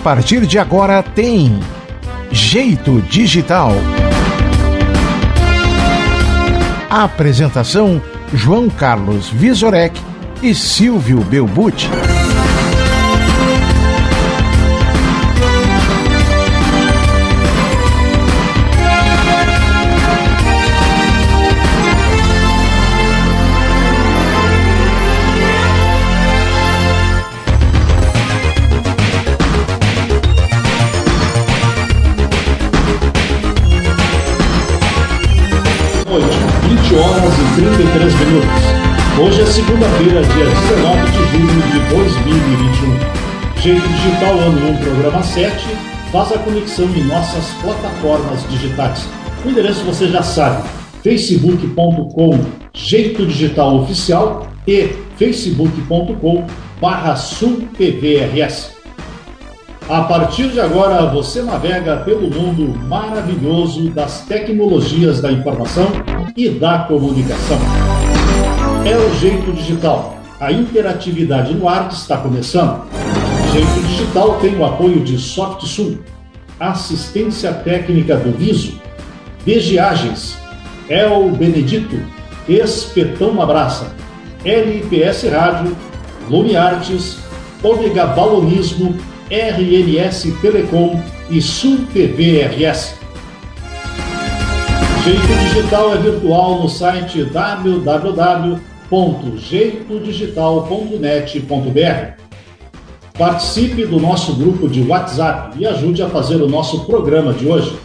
A partir de agora tem Jeito Digital. Apresentação João Carlos Visorek e Silvio Belbucci. Segunda-feira, dia 19 de julho de 2021. Jeito Digital Ano 1, programa 7, faz a conexão em nossas plataformas digitais. O endereço você já sabe, facebook.com Jeito Digital Oficial e facebook.com barra. A partir de agora, você navega pelo mundo maravilhoso das tecnologias da informação e da comunicação. É o Jeito Digital. A interatividade no ar está começando. O Jeito Digital tem o apoio de SoftSul, assistência técnica do Viso, Viagens, El Benedito, Espetão Abraça, LPS Rádio, Lume Artes, Ômega Balonismo, RNS Telecom e Sul TV RS. Jeito Digital é virtual no site www.jeitodigital.net.br. Participe do nosso grupo de WhatsApp e ajude a fazer o nosso programa de hoje.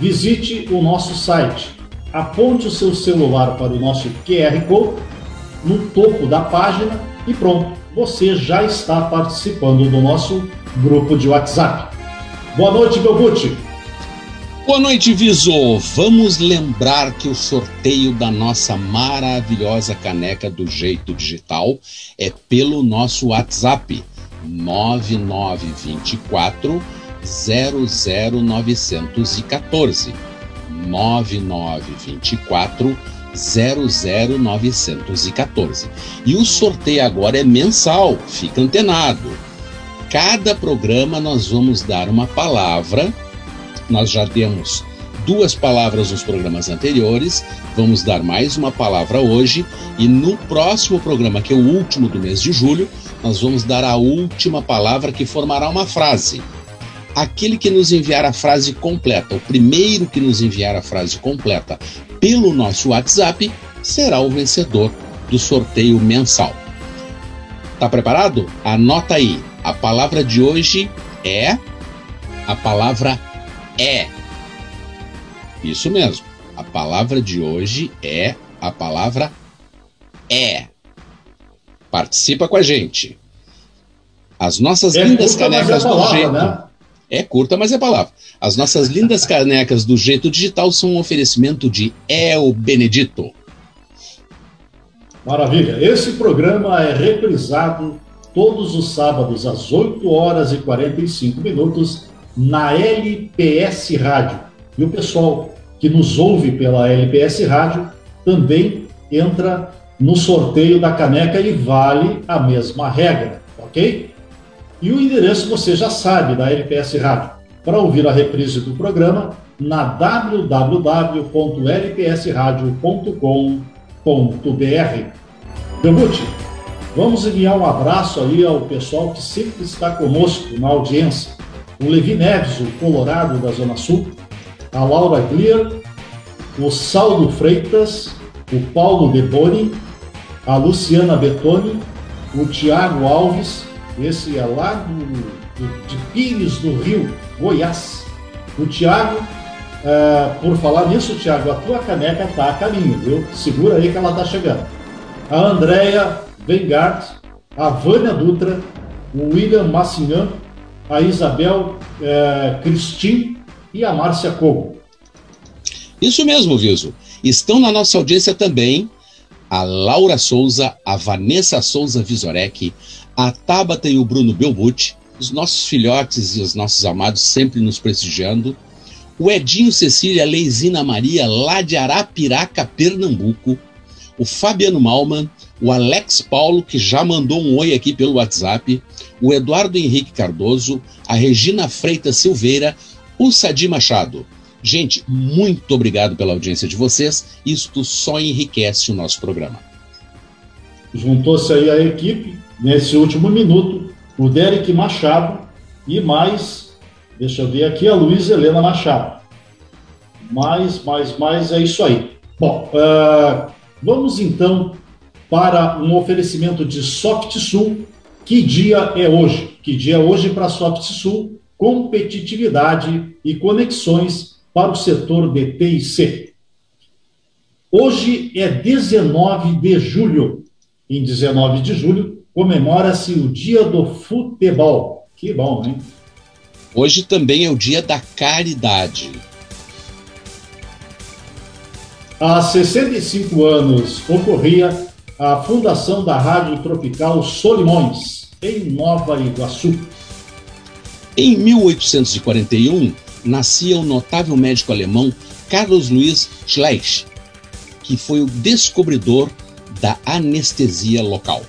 Visite o nosso site. Aponte o seu celular para o nosso QR Code no topo da página e pronto, você já está participando do nosso grupo de WhatsApp. Boa noite, Belbucci. Boa noite, Viso. Vamos lembrar que o sorteio da nossa maravilhosa caneca do Jeito Digital é pelo nosso WhatsApp 9924 00914 9924 00914. E o sorteio agora é mensal, fica antenado. Cada programa nós vamos dar uma palavra nós já demos duas palavras nos programas anteriores, vamos dar mais uma palavra hoje e no próximo programa, que é o último do mês de julho, nós vamos dar a última palavra que formará uma frase. Aquele que nos enviar a frase completa, o primeiro que nos enviar a frase completa pelo nosso WhatsApp, será o vencedor do sorteio mensal. Tá preparado? Anota aí. A palavra de hoje é a palavra é. Isso mesmo. A palavra de hoje é a palavra é. Participa com a gente. As nossas é lindas curta, canecas é palavra, do jeito. Né? É curta, mas é palavra. As nossas lindas canecas do jeito digital são um oferecimento de El Benedito. Maravilha. Esse programa é reprisado todos os sábados às 8 horas e 45 minutos na LPS Rádio. E o pessoal que nos ouve pela LPS Rádio também entra no sorteio da caneca e vale a mesma regra, ok? E o endereço você já sabe da LPS Rádio. Para ouvir a reprise do programa, na www.lpsradio.com.br. Bemuti, vamos enviar um abraço aí ao pessoal que sempre está conosco na audiência o Levi Neves, o Colorado da Zona Sul, a Laura Glier, o Saulo Freitas, o Paulo Deboni, a Luciana Betoni, o Tiago Alves, esse é lá do, do, de Pires do Rio, Goiás. O Tiago, é, por falar nisso, Tiago, a tua caneca está a caminho, viu? Segura aí que ela está chegando. A Andrea Vengart, a Vânia Dutra, o William Massinhan, a Isabel é, Cristin e a Márcia Cogo. Isso mesmo, Viso. Estão na nossa audiência também a Laura Souza, a Vanessa Souza Visorek, a Tabata e o Bruno Belbucci, os nossos filhotes e os nossos amados sempre nos prestigiando, o Edinho Cecília Leizina Maria, lá de Arapiraca, Pernambuco, o Fabiano Malman, o Alex Paulo, que já mandou um oi aqui pelo WhatsApp, o Eduardo Henrique Cardoso, a Regina Freitas Silveira, o Sadi Machado. Gente, muito obrigado pela audiência de vocês. Isto só enriquece o nosso programa. Juntou-se aí a equipe, nesse último minuto, o Derek Machado e mais, deixa eu ver aqui, a Luiz Helena Machado. Mais, mais, mais, é isso aí. Bom, uh, vamos então para um oferecimento de Soft Sul. Que dia é hoje? Que dia é hoje para a Soft Sul? Competitividade e conexões para o setor de TIC. Hoje é 19 de julho. Em 19 de julho comemora-se o Dia do Futebol. Que bom, hein? Hoje também é o Dia da Caridade. Há 65 anos ocorria a fundação da Rádio Tropical Solimões, em Nova Iguaçu. Em 1841, nascia o notável médico alemão Carlos Luiz Schleich, que foi o descobridor da anestesia local.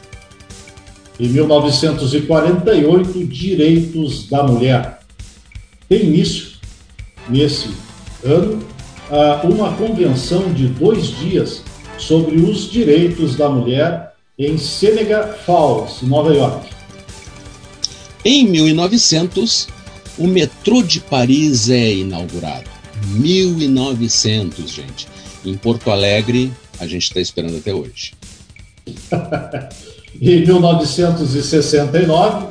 Em 1948, Direitos da Mulher. Tem início, nesse ano, uma convenção de dois dias sobre os direitos da mulher em Senegal Falls, Nova York. Em 1900, o metrô de Paris é inaugurado. 1900, gente. Em Porto Alegre, a gente está esperando até hoje. em 1969,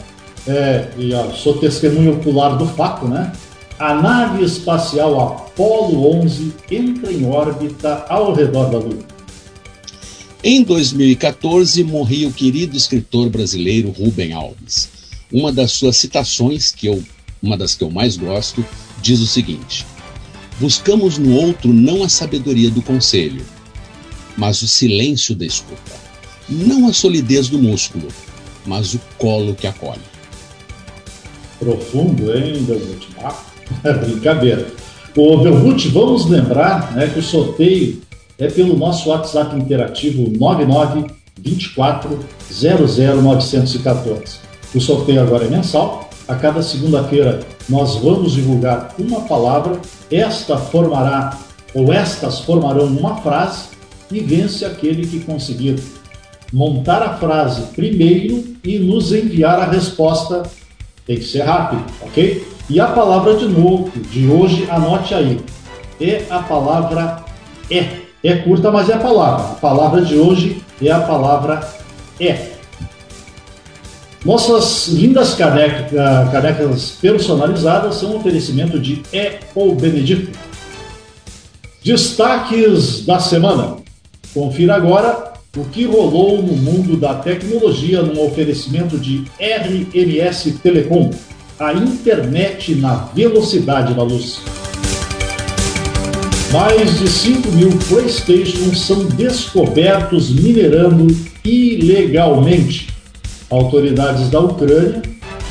é, e ó, sou testemunho ocular do fato, né? A nave espacial Apollo 11 entra em órbita ao redor da Lua. Em 2014, morria o querido escritor brasileiro Rubem Alves. Uma das suas citações, que eu, uma das que eu mais gosto, diz o seguinte: Buscamos no outro não a sabedoria do conselho, mas o silêncio da escuta. Não a solidez do músculo, mas o colo que acolhe. Profundo, hein, Belmute? Ah, brincadeira. Ô, Belmute, vamos lembrar né, que o sorteio é pelo nosso WhatsApp interativo 99 24 914. O sorteio agora é mensal. A cada segunda-feira nós vamos divulgar uma palavra. Esta formará, ou estas formarão uma frase e vence aquele que conseguir montar a frase primeiro e nos enviar a resposta. Tem que ser rápido, ok? E a palavra de novo, de hoje, anote aí. É a palavra é. É curta, mas é a palavra. A palavra de hoje é a palavra é. Nossas lindas caneca, canecas personalizadas são um oferecimento de É ou Benedito. Destaques da semana. Confira agora o que rolou no mundo da tecnologia num oferecimento de RMS Telecom, a internet na velocidade da luz. Mais de 5 mil PlayStations são descobertos minerando ilegalmente. Autoridades da Ucrânia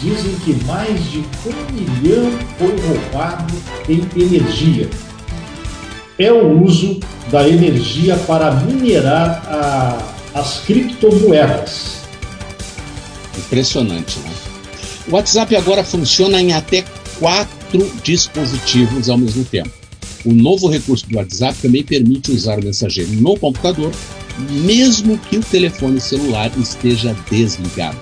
dizem que mais de um milhão foi roubado em energia. É o uso da energia para minerar a, as criptomoedas. Impressionante, né? O WhatsApp agora funciona em até quatro dispositivos ao mesmo tempo. O novo recurso do WhatsApp também permite usar o mensageiro no computador, mesmo que o telefone celular esteja desligado.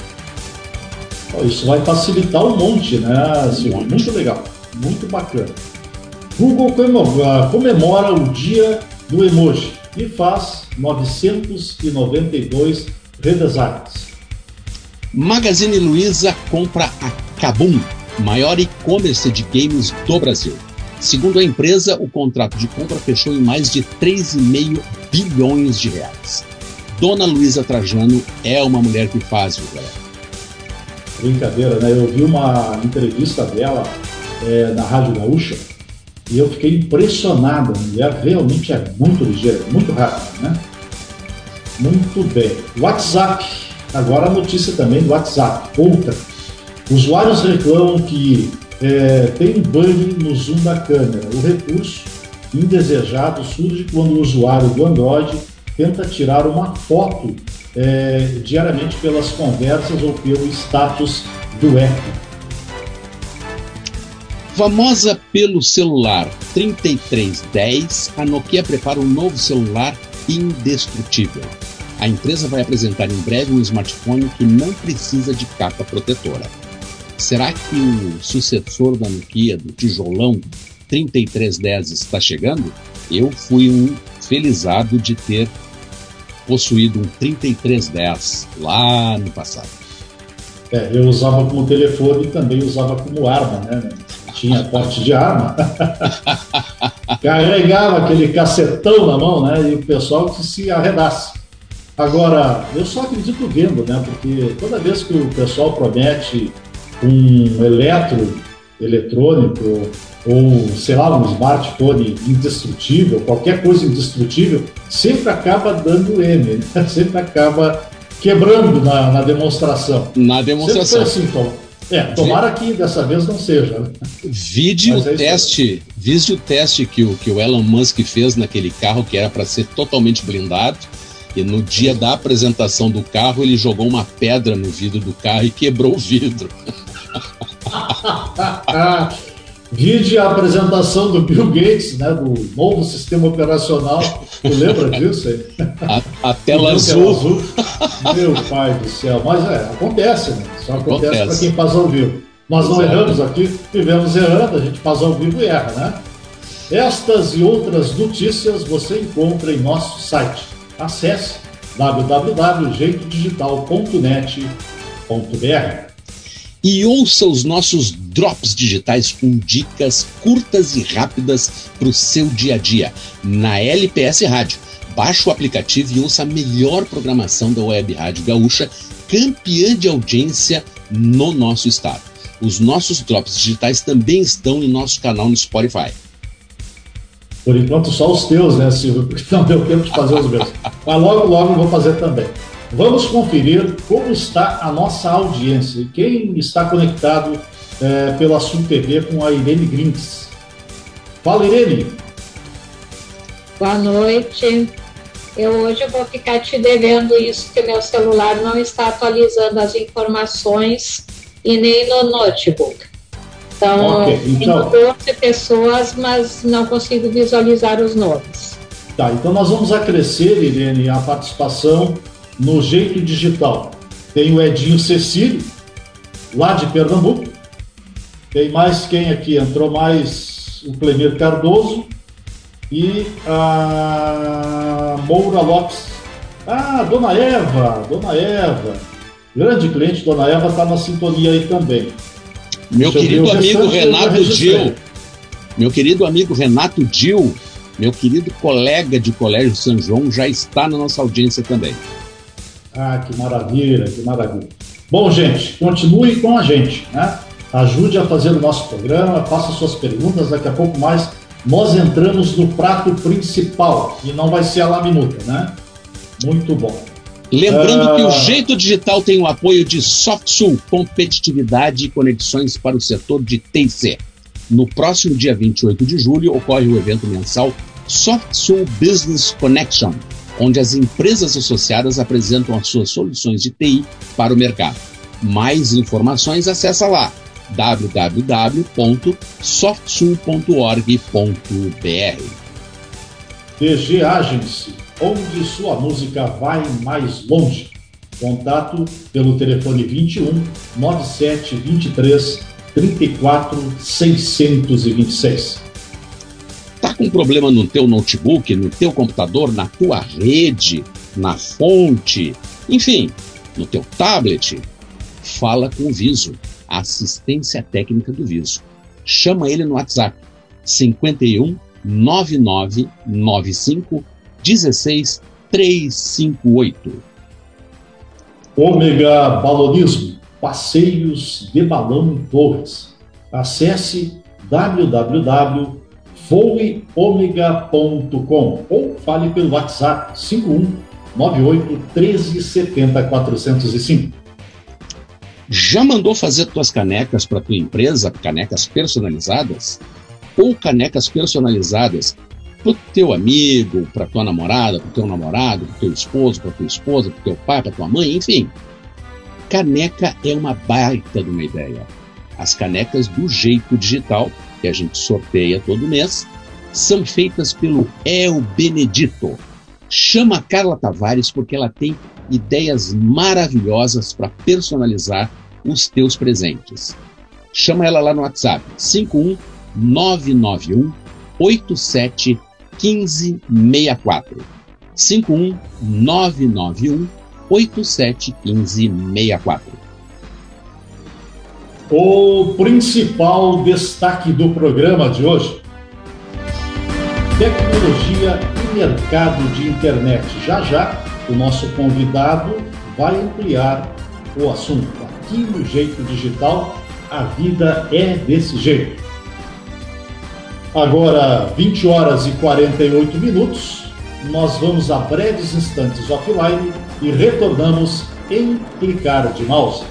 Isso vai facilitar um monte, né, Silvio? Muito legal, muito bacana. Google comemora o dia do emoji e faz 992 redesigns. Magazine Luiza compra a Kabum, maior e-commerce de games do Brasil. Segundo a empresa, o contrato de compra fechou em mais de 3,5 bilhões de reais. Dona Luísa Trajano é uma mulher que faz, viu, galera? Brincadeira, né? Eu vi uma entrevista dela é, na Rádio Gaúcha e eu fiquei impressionado. A mulher realmente é muito ligeira, muito rápida, né? Muito bem. WhatsApp. Agora a notícia também do WhatsApp. Outra. Usuários reclamam que é, tem um bug no zoom da câmera. O recurso indesejado surge quando o usuário do Android tenta tirar uma foto é, diariamente pelas conversas ou pelo status do app. Famosa pelo celular 3310, a Nokia prepara um novo celular indestrutível. A empresa vai apresentar em breve um smartphone que não precisa de capa protetora. Será que o sucessor da Nokia, do tijolão 3310, está chegando? Eu fui um felizado de ter possuído um 3310 lá no passado. É, eu usava como telefone e também usava como arma, né? Tinha porte de arma. Carregava aquele cacetão na mão, né? E o pessoal que se arredasse. Agora, eu só acredito vendo, né? Porque toda vez que o pessoal promete um eletro eletrônico ou, sei lá, um smartphone indestrutível, qualquer coisa indestrutível, sempre acaba dando M, né? sempre acaba quebrando na, na, demonstração. Na demonstração. Sempre foi assim, Tom. É, tomara que dessa vez não seja. Né? Vide o é teste, vide o teste que o, que o Elon Musk fez naquele carro que era para ser totalmente blindado. E no dia da apresentação do carro, ele jogou uma pedra no vidro do carro e quebrou o vidro. Vide a apresentação do Bill Gates, né, do novo sistema operacional. Tu lembra disso aí? A, a tela azul. azul. Meu pai do céu. Mas é, acontece, né? Só acontece para quem faz ao vivo. Nós não Exato. erramos aqui, vivemos errando, a gente faz ao vivo e erra, né? Estas e outras notícias você encontra em nosso site. Acesse www.jeitodigital.net.br e ouça os nossos drops digitais com dicas curtas e rápidas para o seu dia a dia na LPS Rádio. Baixe o aplicativo e ouça a melhor programação da Web Rádio Gaúcha, campeã de audiência no nosso estado. Os nossos drops digitais também estão em nosso canal no Spotify. Por enquanto, só os teus, né, Silvio? Porque não deu tempo de fazer os meus. Mas logo, logo vou fazer também. Vamos conferir como está a nossa audiência. Quem está conectado é, pela Sul TV com a Irene Grinks. Fala, Irene. Boa noite. Eu hoje vou ficar te devendo isso, que meu celular não está atualizando as informações e nem no notebook. Então, okay, então... tenho 12 pessoas, mas não consigo visualizar os nomes. Tá, então nós vamos acrescer, Irene, a participação no Jeito Digital. Tem o Edinho Cecílio, lá de Pernambuco. Tem mais quem aqui? Entrou mais o Clemir Cardoso e a Moura Lopes. Ah, Dona Eva, Dona Eva. Grande cliente, Dona Eva está na sintonia aí também. Meu Deixa querido amigo Renato Dil. Meu querido amigo Renato Dil, meu querido colega de Colégio São João, já está na nossa audiência também. Ah, que maravilha, que maravilha. Bom, gente, continue com a gente, né? Ajude a fazer o nosso programa, faça suas perguntas, daqui a pouco mais nós entramos no prato principal e não vai ser a laminuta, né? Muito bom. Lembrando uh... que o ah. Jeito Digital tem o apoio de SoftSul, competitividade e conexões para o setor de TIC. No próximo dia 28 de julho ocorre o evento mensal SoftSul Business Connection, onde as empresas associadas apresentam as suas soluções de TI para o mercado. Mais informações acessa lá www.softsul.org.br. DG Agency, onde sua música vai mais longe. Contato pelo telefone 21 97 23 34 626 com um problema no teu notebook, no teu computador, na tua rede, na fonte, enfim, no teu tablet, fala com o Viso, a assistência técnica do Viso. Chama ele no WhatsApp 51 99 95 16 358. Ômega Balonismo, passeios de balão em Torres. Acesse www voeomega.com ou fale pelo WhatsApp 51 98 13 70 405. Já mandou fazer tuas canecas para tua empresa, canecas personalizadas? Ou canecas personalizadas pro teu amigo, pra tua namorada, pro teu namorado, pro teu esposo, pra tua esposa, pro teu pai, pra tua mãe, enfim. Caneca é uma baita de uma ideia. As canecas do jeito digital, que a gente sorteia todo mês, são feitas pelo El Benedito. Chama a Carla Tavares porque ela tem ideias maravilhosas para personalizar os teus presentes. Chama ela lá no WhatsApp 51991 87 1564. 51991 87 1564. O principal destaque do programa de hoje: tecnologia e mercado de internet. Já já, o nosso convidado vai ampliar o assunto. Aqui no Jeito Digital, a vida é desse jeito. Agora, 20 horas e 48 minutos, nós vamos a breves instantes offline e retornamos em clicar de mouse.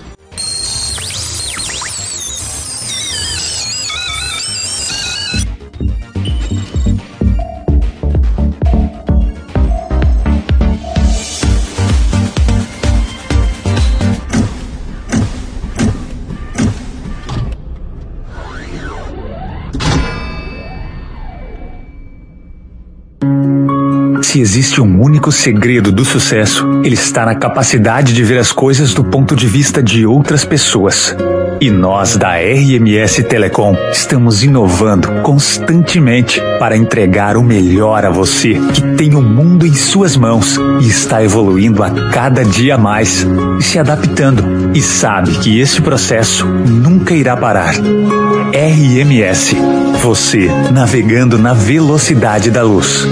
Se existe um único segredo do sucesso, ele está na capacidade de ver as coisas do ponto de vista de outras pessoas. E nós da RMS Telecom estamos inovando constantemente para entregar o melhor a você, que tem o mundo em suas mãos e está evoluindo a cada dia mais, se adaptando, e sabe que esse processo nunca irá parar. RMS, você navegando na velocidade da luz.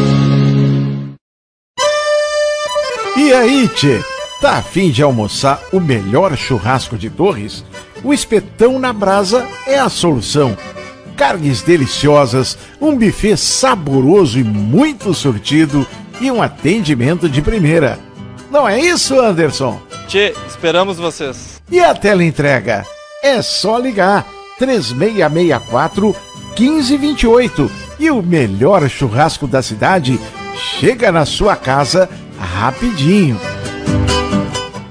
E aí, tchê? Tá afim de almoçar o melhor churrasco de Torres? O espetão na brasa é a solução. Carnes deliciosas, um buffet saboroso e muito surtido e um atendimento de primeira. Não é isso, Anderson? Tchê, esperamos vocês. E a tela entrega? É só ligar 3664 1528 e o melhor churrasco da cidade chega na sua casa rapidinho.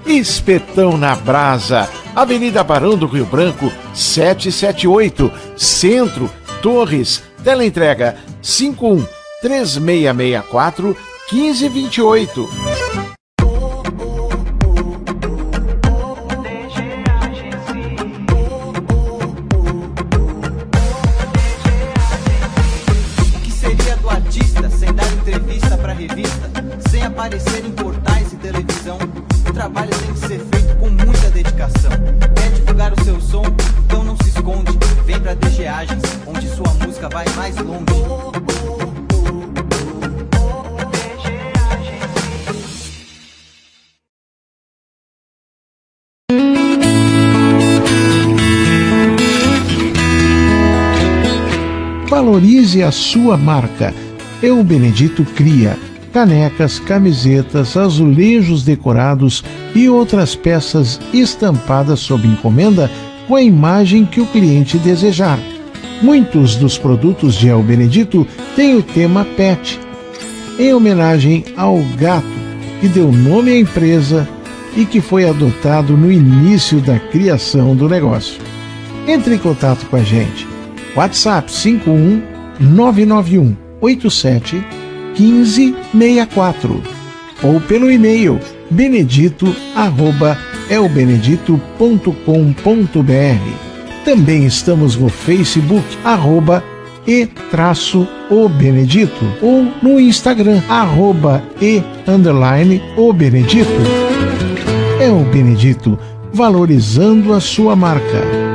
Espetão na Brasa, Avenida Barão do Rio Branco, 778, Centro, Torres, teleentrega 51 3664 1528. Valorize a sua marca. Eu Benedito cria canecas, camisetas, azulejos decorados e outras peças estampadas sob encomenda com a imagem que o cliente desejar. Muitos dos produtos de El Benedito têm o tema pet, em homenagem ao gato que deu nome à empresa e que foi adotado no início da criação do negócio. Entre em contato com a gente. WhatsApp 51 991 87 1564 ou pelo e-mail benedito@elbenedito.com.br. Também estamos no Facebook arroba e traço o Benedito ou no Instagram arroba e underline o Benedito. É o Benedito valorizando a sua marca.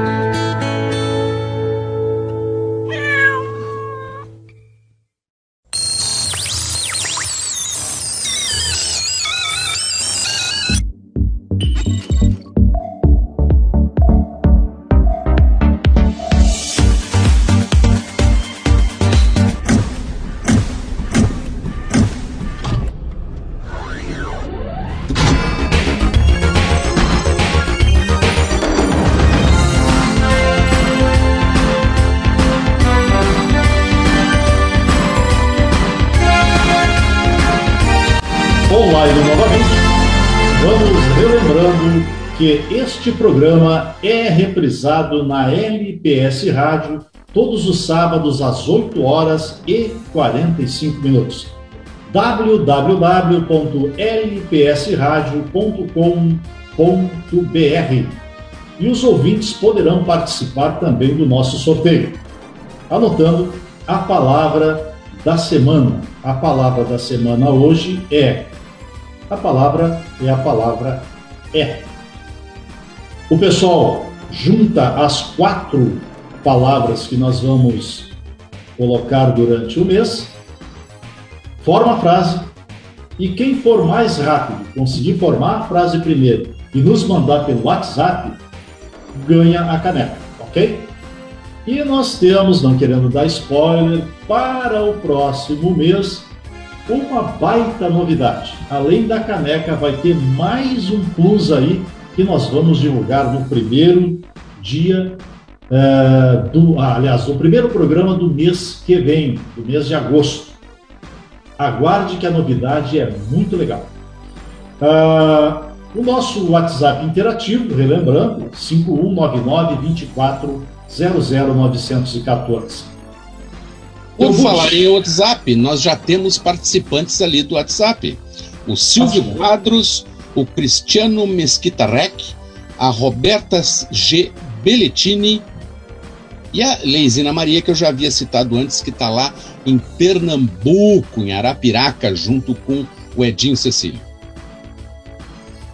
Este programa é reprisado na LPS Rádio todos os sábados às 8 horas e 45 minutos. www.lpsradio.com.br E os ouvintes poderão participar também do nosso sorteio. Anotando a palavra da semana. A palavra da semana hoje é a palavra é a palavra é. O pessoal junta as quatro palavras que nós vamos colocar durante o mês, forma a frase e quem for mais rápido, conseguir formar a frase primeiro e nos mandar pelo WhatsApp, ganha a caneca, ok? E nós temos, não querendo dar spoiler, para o próximo mês, uma baita novidade. Além da caneca, vai ter mais um plus aí que nós vamos divulgar no primeiro dia é, do, ah, aliás, no primeiro programa do mês que vem, do mês de agosto. Aguarde que a novidade é muito legal. Uh, o nosso WhatsApp interativo, relembrando, 5199 24 00914. Por falar em WhatsApp, nós já temos participantes ali do WhatsApp. O Silvio Quadros, o Cristiano Mesquita Rec, a Roberta G. Belletini e a Leisina Maria, que eu já havia citado antes, que está lá em Pernambuco, em Arapiraca, junto com o Edinho Cecílio.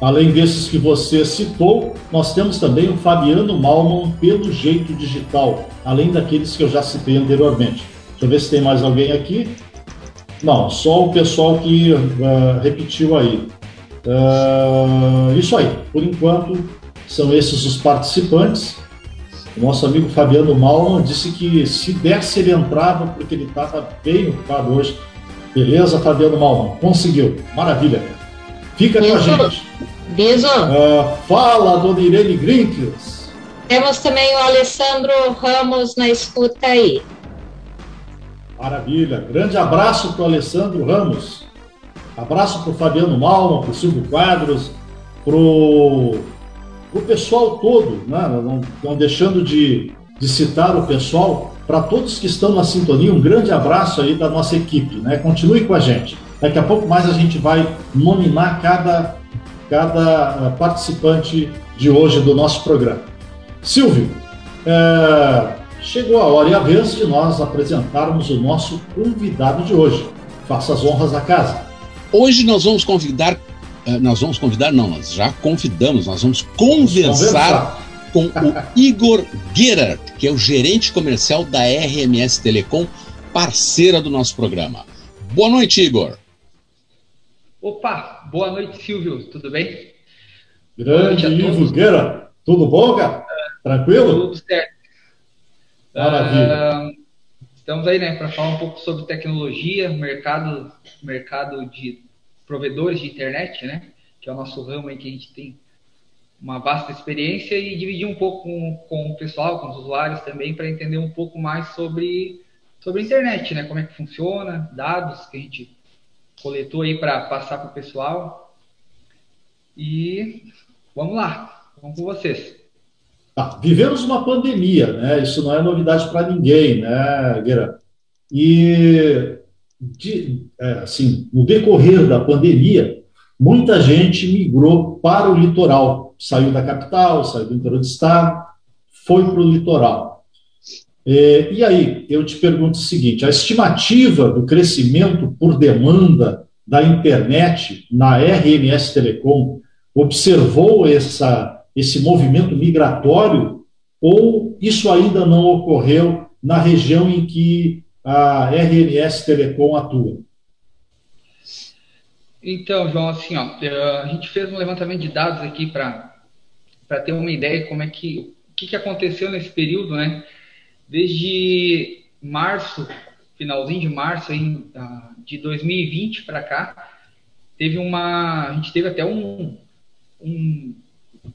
Além desses que você citou, nós temos também o Fabiano Malman pelo Jeito Digital, além daqueles que eu já citei anteriormente. Deixa eu ver se tem mais alguém aqui. Não, só o pessoal que uh, repetiu aí. Uh, isso aí, por enquanto, são esses os participantes. O nosso amigo Fabiano Malman disse que se desse ele entrava porque ele estava bem ocupado hoje. Beleza, Fabiano Malman? Conseguiu. Maravilha. Fica com a gente. Biso. Uh, fala, dona Irene Grinkels. Temos também o Alessandro Ramos na escuta aí. Maravilha. Grande abraço para o Alessandro Ramos. Abraço para o Fabiano Malman, para o Silvio Quadros, para o pessoal todo, né? não, não deixando de, de citar o pessoal, para todos que estão na sintonia, um grande abraço aí da nossa equipe. Né? Continue com a gente. Daqui a pouco mais a gente vai nominar cada, cada eh, participante de hoje do nosso programa. Silvio, é, chegou a hora e a vez de nós apresentarmos o nosso convidado de hoje. Faça as honras à casa. Hoje nós vamos convidar, eh, nós vamos convidar, não, nós já convidamos, nós vamos conversar, com o Igor Gerard, que é o gerente comercial da RMS Telecom, parceira do nosso programa. Boa noite, Igor. Opa, boa noite, Silvio, tudo bem? Grande Ivo Gerard, tudo bom, cara? Tranquilo? Tudo certo. Maravilha. Uh, estamos aí, né, para falar um pouco sobre tecnologia, mercado, mercado de provedores de internet, né, que é o nosso ramo aí que a gente tem uma vasta experiência e dividir um pouco com, com o pessoal, com os usuários também, para entender um pouco mais sobre, sobre a internet, né, como é que funciona, dados que a gente coletou aí para passar para o pessoal. E vamos lá, vamos com vocês. Tá, vivemos uma pandemia, né? Isso não é novidade para ninguém, né, Guerra? E de, é, assim, no decorrer da pandemia, muita gente migrou para o litoral, saiu da capital, saiu do interior do estado, foi para o litoral. É, e aí, eu te pergunto o seguinte: a estimativa do crescimento por demanda da internet na RMS Telecom observou essa esse movimento migratório ou isso ainda não ocorreu na região em que a RMS Telecom atua? Então, João, assim, ó, a gente fez um levantamento de dados aqui para ter uma ideia de como é que o que, que aconteceu nesse período, né? Desde março, finalzinho de março aí, de 2020 para cá, teve uma, a gente teve até um, um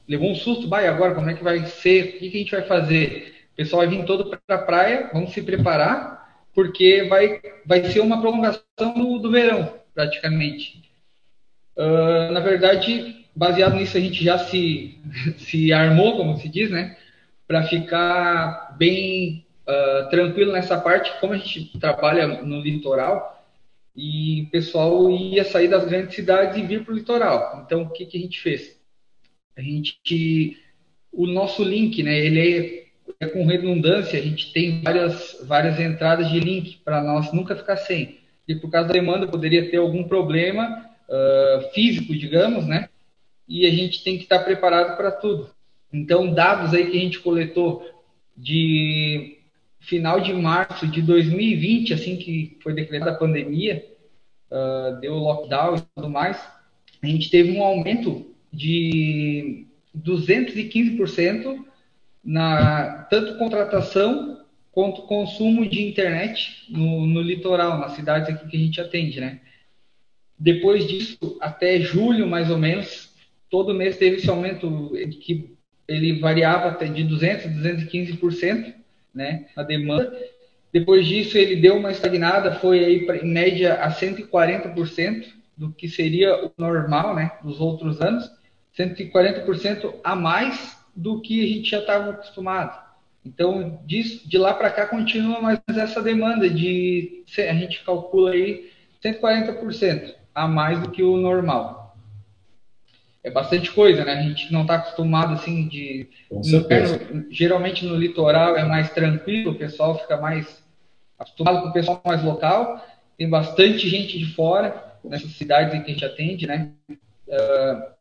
levou um susto, vai agora, como é que vai ser? O que, a gente vai fazer? O pessoal vai vir todo para a praia, vamos se preparar, porque vai, vai ser uma prolongação do, do verão, praticamente. Uh, na verdade, baseado nisso, a gente já se, se armou, como se diz, né? Para ficar bem uh, tranquilo nessa parte, como a gente trabalha no litoral, e o pessoal ia sair das grandes cidades e vir para o litoral. Então, o que, que a gente fez? A gente, o nosso link, né? Ele é, é com redundância. A gente tem várias várias entradas de link para nós nunca ficar sem. E por causa da demanda poderia ter algum problema uh, físico, digamos, né? E a gente tem que estar preparado para tudo. Então, dados aí que a gente coletou de final de março de 2020, assim que foi decretada a pandemia, uh, deu lockdown e tudo mais, a gente teve um aumento de 215% na tanto contratação quanto consumo de internet no, no litoral, nas cidades aqui que a gente atende, né? Depois disso, até julho, mais ou menos, todo mês teve esse aumento que ele variava até de 200 a 215%, né, a demanda. Depois disso, ele deu uma estagnada, foi aí pra, em média a 140% do que seria o normal, né, dos outros anos, 140% a mais do que a gente já estava acostumado. Então, de lá para cá continua mais essa demanda de a gente calcula aí 140% a mais do que o normal é bastante coisa, né? A gente não está acostumado assim de. No geralmente no litoral é mais tranquilo, o pessoal fica mais acostumado com o pessoal mais local. Tem bastante gente de fora nessas cidades em que a gente atende, né? Uh,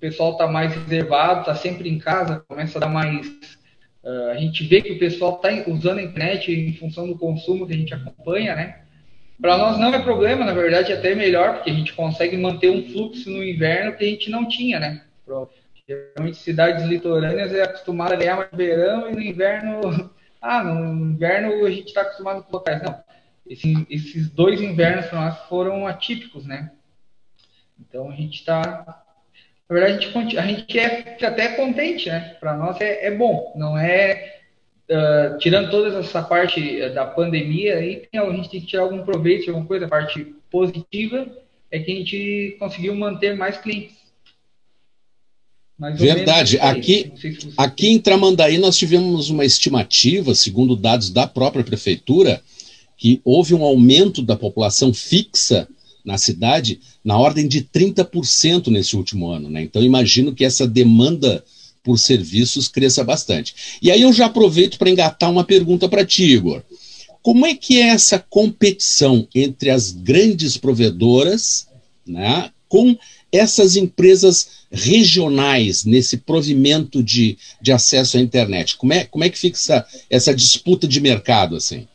pessoal está mais reservado, está sempre em casa, começa a dar mais. Uh, a gente vê que o pessoal está usando a internet em função do consumo que a gente acompanha, né? Para nós não é problema, na verdade é até melhor, porque a gente consegue manter um fluxo no inverno que a gente não tinha, né? Geralmente cidades litorâneas é acostumada a ganhar mais verão e no inverno, ah, no inverno a gente está acostumado com locais. Não, Esse, esses dois invernos para nós foram atípicos, né? Então a gente está na verdade, a gente, a gente é até contente, né? Para nós é, é, bom, não é uh, tirando toda essa parte da pandemia, aí a gente tem que tirar algum proveito, alguma coisa, a parte positiva é que a gente conseguiu manter mais clientes. Mais Verdade. Aqui, se aqui em Tramandaí nós tivemos uma estimativa, segundo dados da própria prefeitura, que houve um aumento da população fixa na cidade na ordem de 30% nesse último ano. Né? Então, imagino que essa demanda por serviços cresça bastante. E aí eu já aproveito para engatar uma pergunta para ti, Igor. Como é que é essa competição entre as grandes provedoras né, com essas empresas regionais nesse provimento de, de acesso à internet? Como é, como é que fica essa, essa disputa de mercado assim?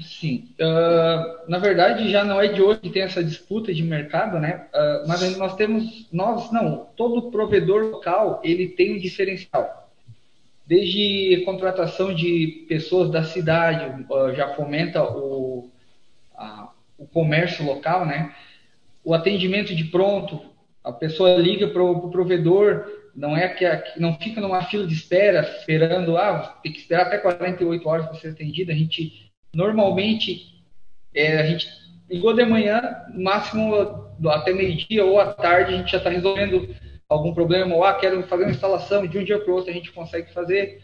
Sim. Uh, na verdade, já não é de hoje que tem essa disputa de mercado, né? Uh, mas nós temos, nós não, todo provedor local ele tem um diferencial. Desde contratação de pessoas da cidade, uh, já fomenta o, a, o comércio local, né? O atendimento de pronto, a pessoa liga para o pro provedor, não é que, não fica numa fila de espera esperando, ah, tem que esperar até 48 horas para ser atendido, a gente Normalmente, é, a gente ligou de manhã, máximo até meio-dia ou à tarde, a gente já está resolvendo algum problema, ou ah, quero fazer uma instalação, de um dia para o outro a gente consegue fazer.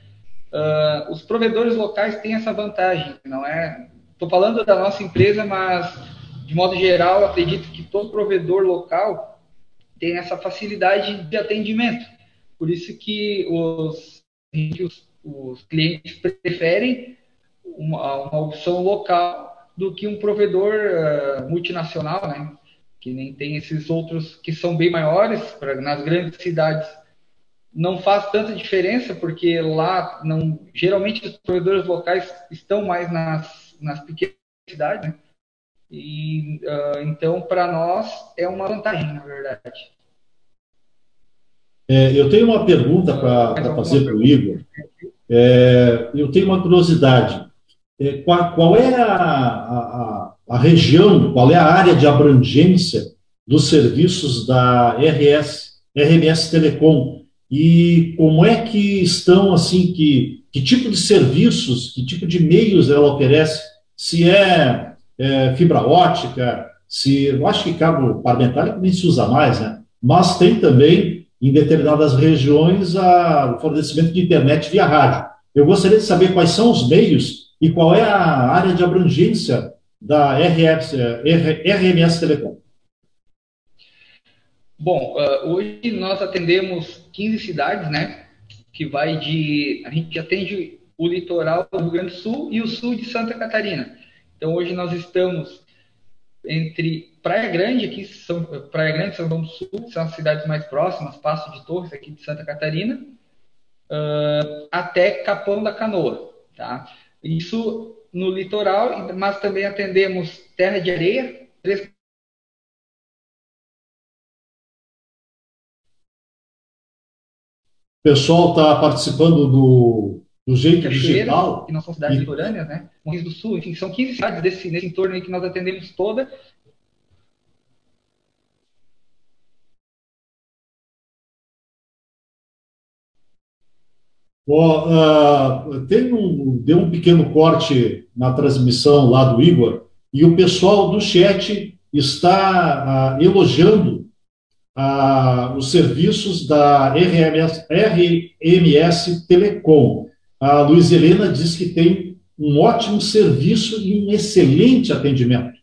Uh, os provedores locais têm essa vantagem, não é? Estou falando da nossa empresa, mas de modo geral, acredito que todo provedor local tem essa facilidade de atendimento. Por isso que os, os, os clientes preferem uma, uma opção local do que um provedor uh, multinacional, né? Que nem tem esses outros que são bem maiores pra, nas grandes cidades. Não faz tanta diferença porque lá não, geralmente os provedores locais estão mais nas, nas pequenas cidades, né? E uh, então para nós é uma vantagem, na verdade. É, eu tenho uma pergunta para fazer para o Igor. É, eu tenho uma curiosidade. É, qual, qual é a, a, a, região, qual é a área de abrangência dos serviços da RS, RMS Telecom e como é que estão, assim, que, que tipo de serviços, que tipo de meios ela oferece, se é, é fibra ótica, se, eu acho que cabo parlamentar nem se usa mais, né? mas tem também, em determinadas regiões, o fornecimento de internet via rádio. Eu gostaria de saber quais são os meios e qual é a área de abrangência da RMS, RMS Telecom. Bom, uh, hoje nós atendemos 15 cidades, né? Que vai de. A gente atende o litoral do Rio Grande do Sul e o sul de Santa Catarina. Então hoje nós estamos entre Praia Grande, aqui são Praia Grande, São João do Sul, são as cidades mais próximas, Passo de Torres, aqui de Santa Catarina, uh, até Capão da Canoa, tá? Isso no litoral, mas também atendemos Terra de Areia, três O pessoal está participando do, do jeito digital. Que não são cidades e... litorâneas, né? Morrinhos do Sul, enfim, são 15 cidades desse, nesse entorno aí que nós atendemos toda. Uh, tem um, deu um pequeno corte na transmissão lá do Igor e o pessoal do chat está uh, elogiando ah, os serviços da RMS, RMS Telecom. A Luiz Helena diz que tem um ótimo serviço e um excelente atendimento.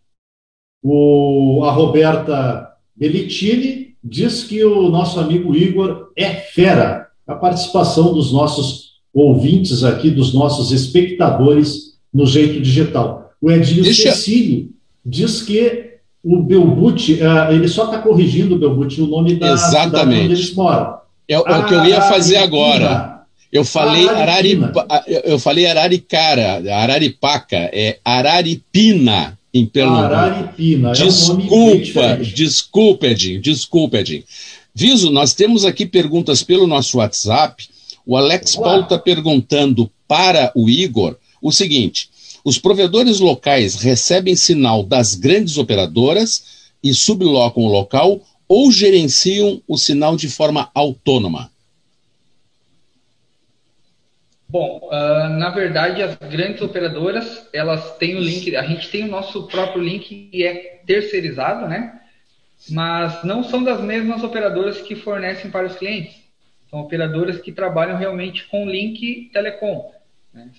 O, a Roberta Belitini diz que o nosso amigo Igor é fera. A participação dos nossos ouvintes aqui, dos nossos espectadores no Jeito Digital. O Edinho Deixa... Cecílio diz que o Belbuti, uh, ele só está corrigindo o Belbuti, o nome da Exatamente. cidade onde eles moram. É, é o que eu ia fazer agora. Eu falei, Araripa, eu falei Araricara, Araripaca, é Araripina em Pernambuco. Araripina, desculpa, é um desculpa, Edinho, desculpa, Edinho. Viso, nós temos aqui perguntas pelo nosso WhatsApp. O Alex. Paulo está perguntando para o Igor o seguinte: os provedores locais recebem sinal das grandes operadoras e sublocam o local ou gerenciam o sinal de forma autônoma? Bom, uh, na verdade, as grandes operadoras, elas têm o link, a gente tem o nosso próprio link que é terceirizado, né? Mas não são das mesmas operadoras que fornecem para os clientes. São operadoras que trabalham realmente com link telecom. Né?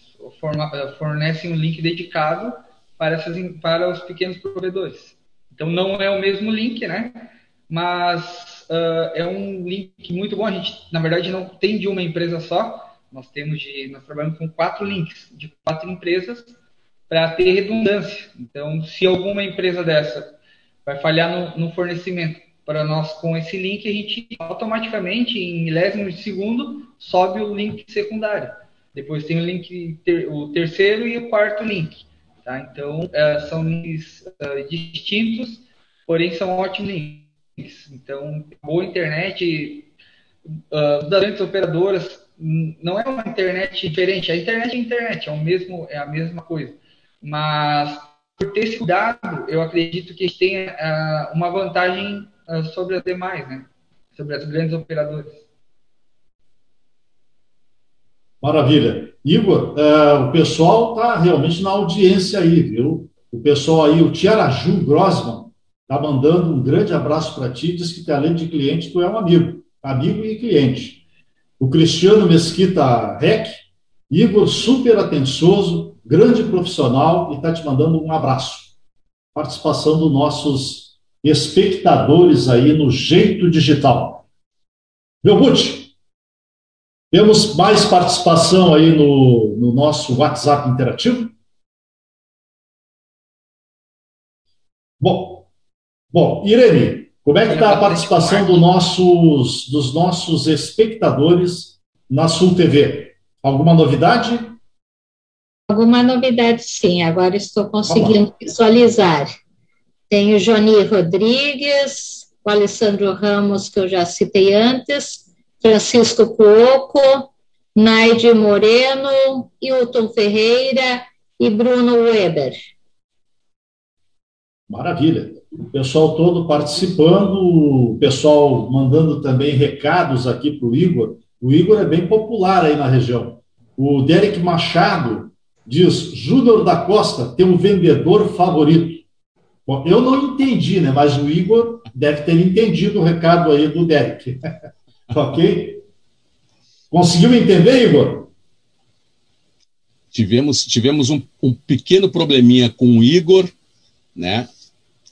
Fornecem um link dedicado para, essas, para os pequenos provedores. Então, não é o mesmo link, né? Mas uh, é um link muito bom. A gente, na verdade, não tem de uma empresa só. Nós temos de, nós trabalhamos com quatro links de quatro empresas para ter redundância. Então, se alguma empresa dessa vai falhar no, no fornecimento para nós com esse link, a gente automaticamente, em milésimos de segundo, sobe o link secundário. Depois tem o link, ter, o terceiro e o quarto link. Tá? Então, é, são links uh, distintos, porém são ótimos links. Então, boa internet, uh, das grandes operadoras, não é uma internet diferente. A internet é a internet, é, o mesmo, é a mesma coisa. Mas, por ter esse cuidado, eu acredito que tem uh, uma vantagem sobre as demais, né? sobre as grandes operadoras. Maravilha. Igor, é, o pessoal está realmente na audiência aí, viu? O pessoal aí, o Tiaraju Grossman, está mandando um grande abraço para ti, diz que além de cliente, tu é um amigo, amigo e cliente. O Cristiano Mesquita Rec, Igor, super atencioso, grande profissional, e está te mandando um abraço. Participação dos nossos espectadores aí no Jeito Digital. Belbute, temos mais participação aí no, no nosso WhatsApp interativo? Bom, bom, Irene, como é que está a participação do nossos, dos nossos espectadores na Sul TV? Alguma novidade? Alguma novidade, sim. Agora estou conseguindo visualizar. Tem o Joni Rodrigues, o Alessandro Ramos, que eu já citei antes, Francisco Cuoco, Naide Moreno, Hilton Ferreira e Bruno Weber. Maravilha. O pessoal todo participando, o pessoal mandando também recados aqui para o Igor. O Igor é bem popular aí na região. O Derek Machado diz: Júnior da Costa tem um vendedor favorito. Bom, eu não entendi, né? Mas o Igor deve ter entendido o recado aí do Derek. ok? Conseguiu entender, Igor? Tivemos, tivemos um, um pequeno probleminha com o Igor, né?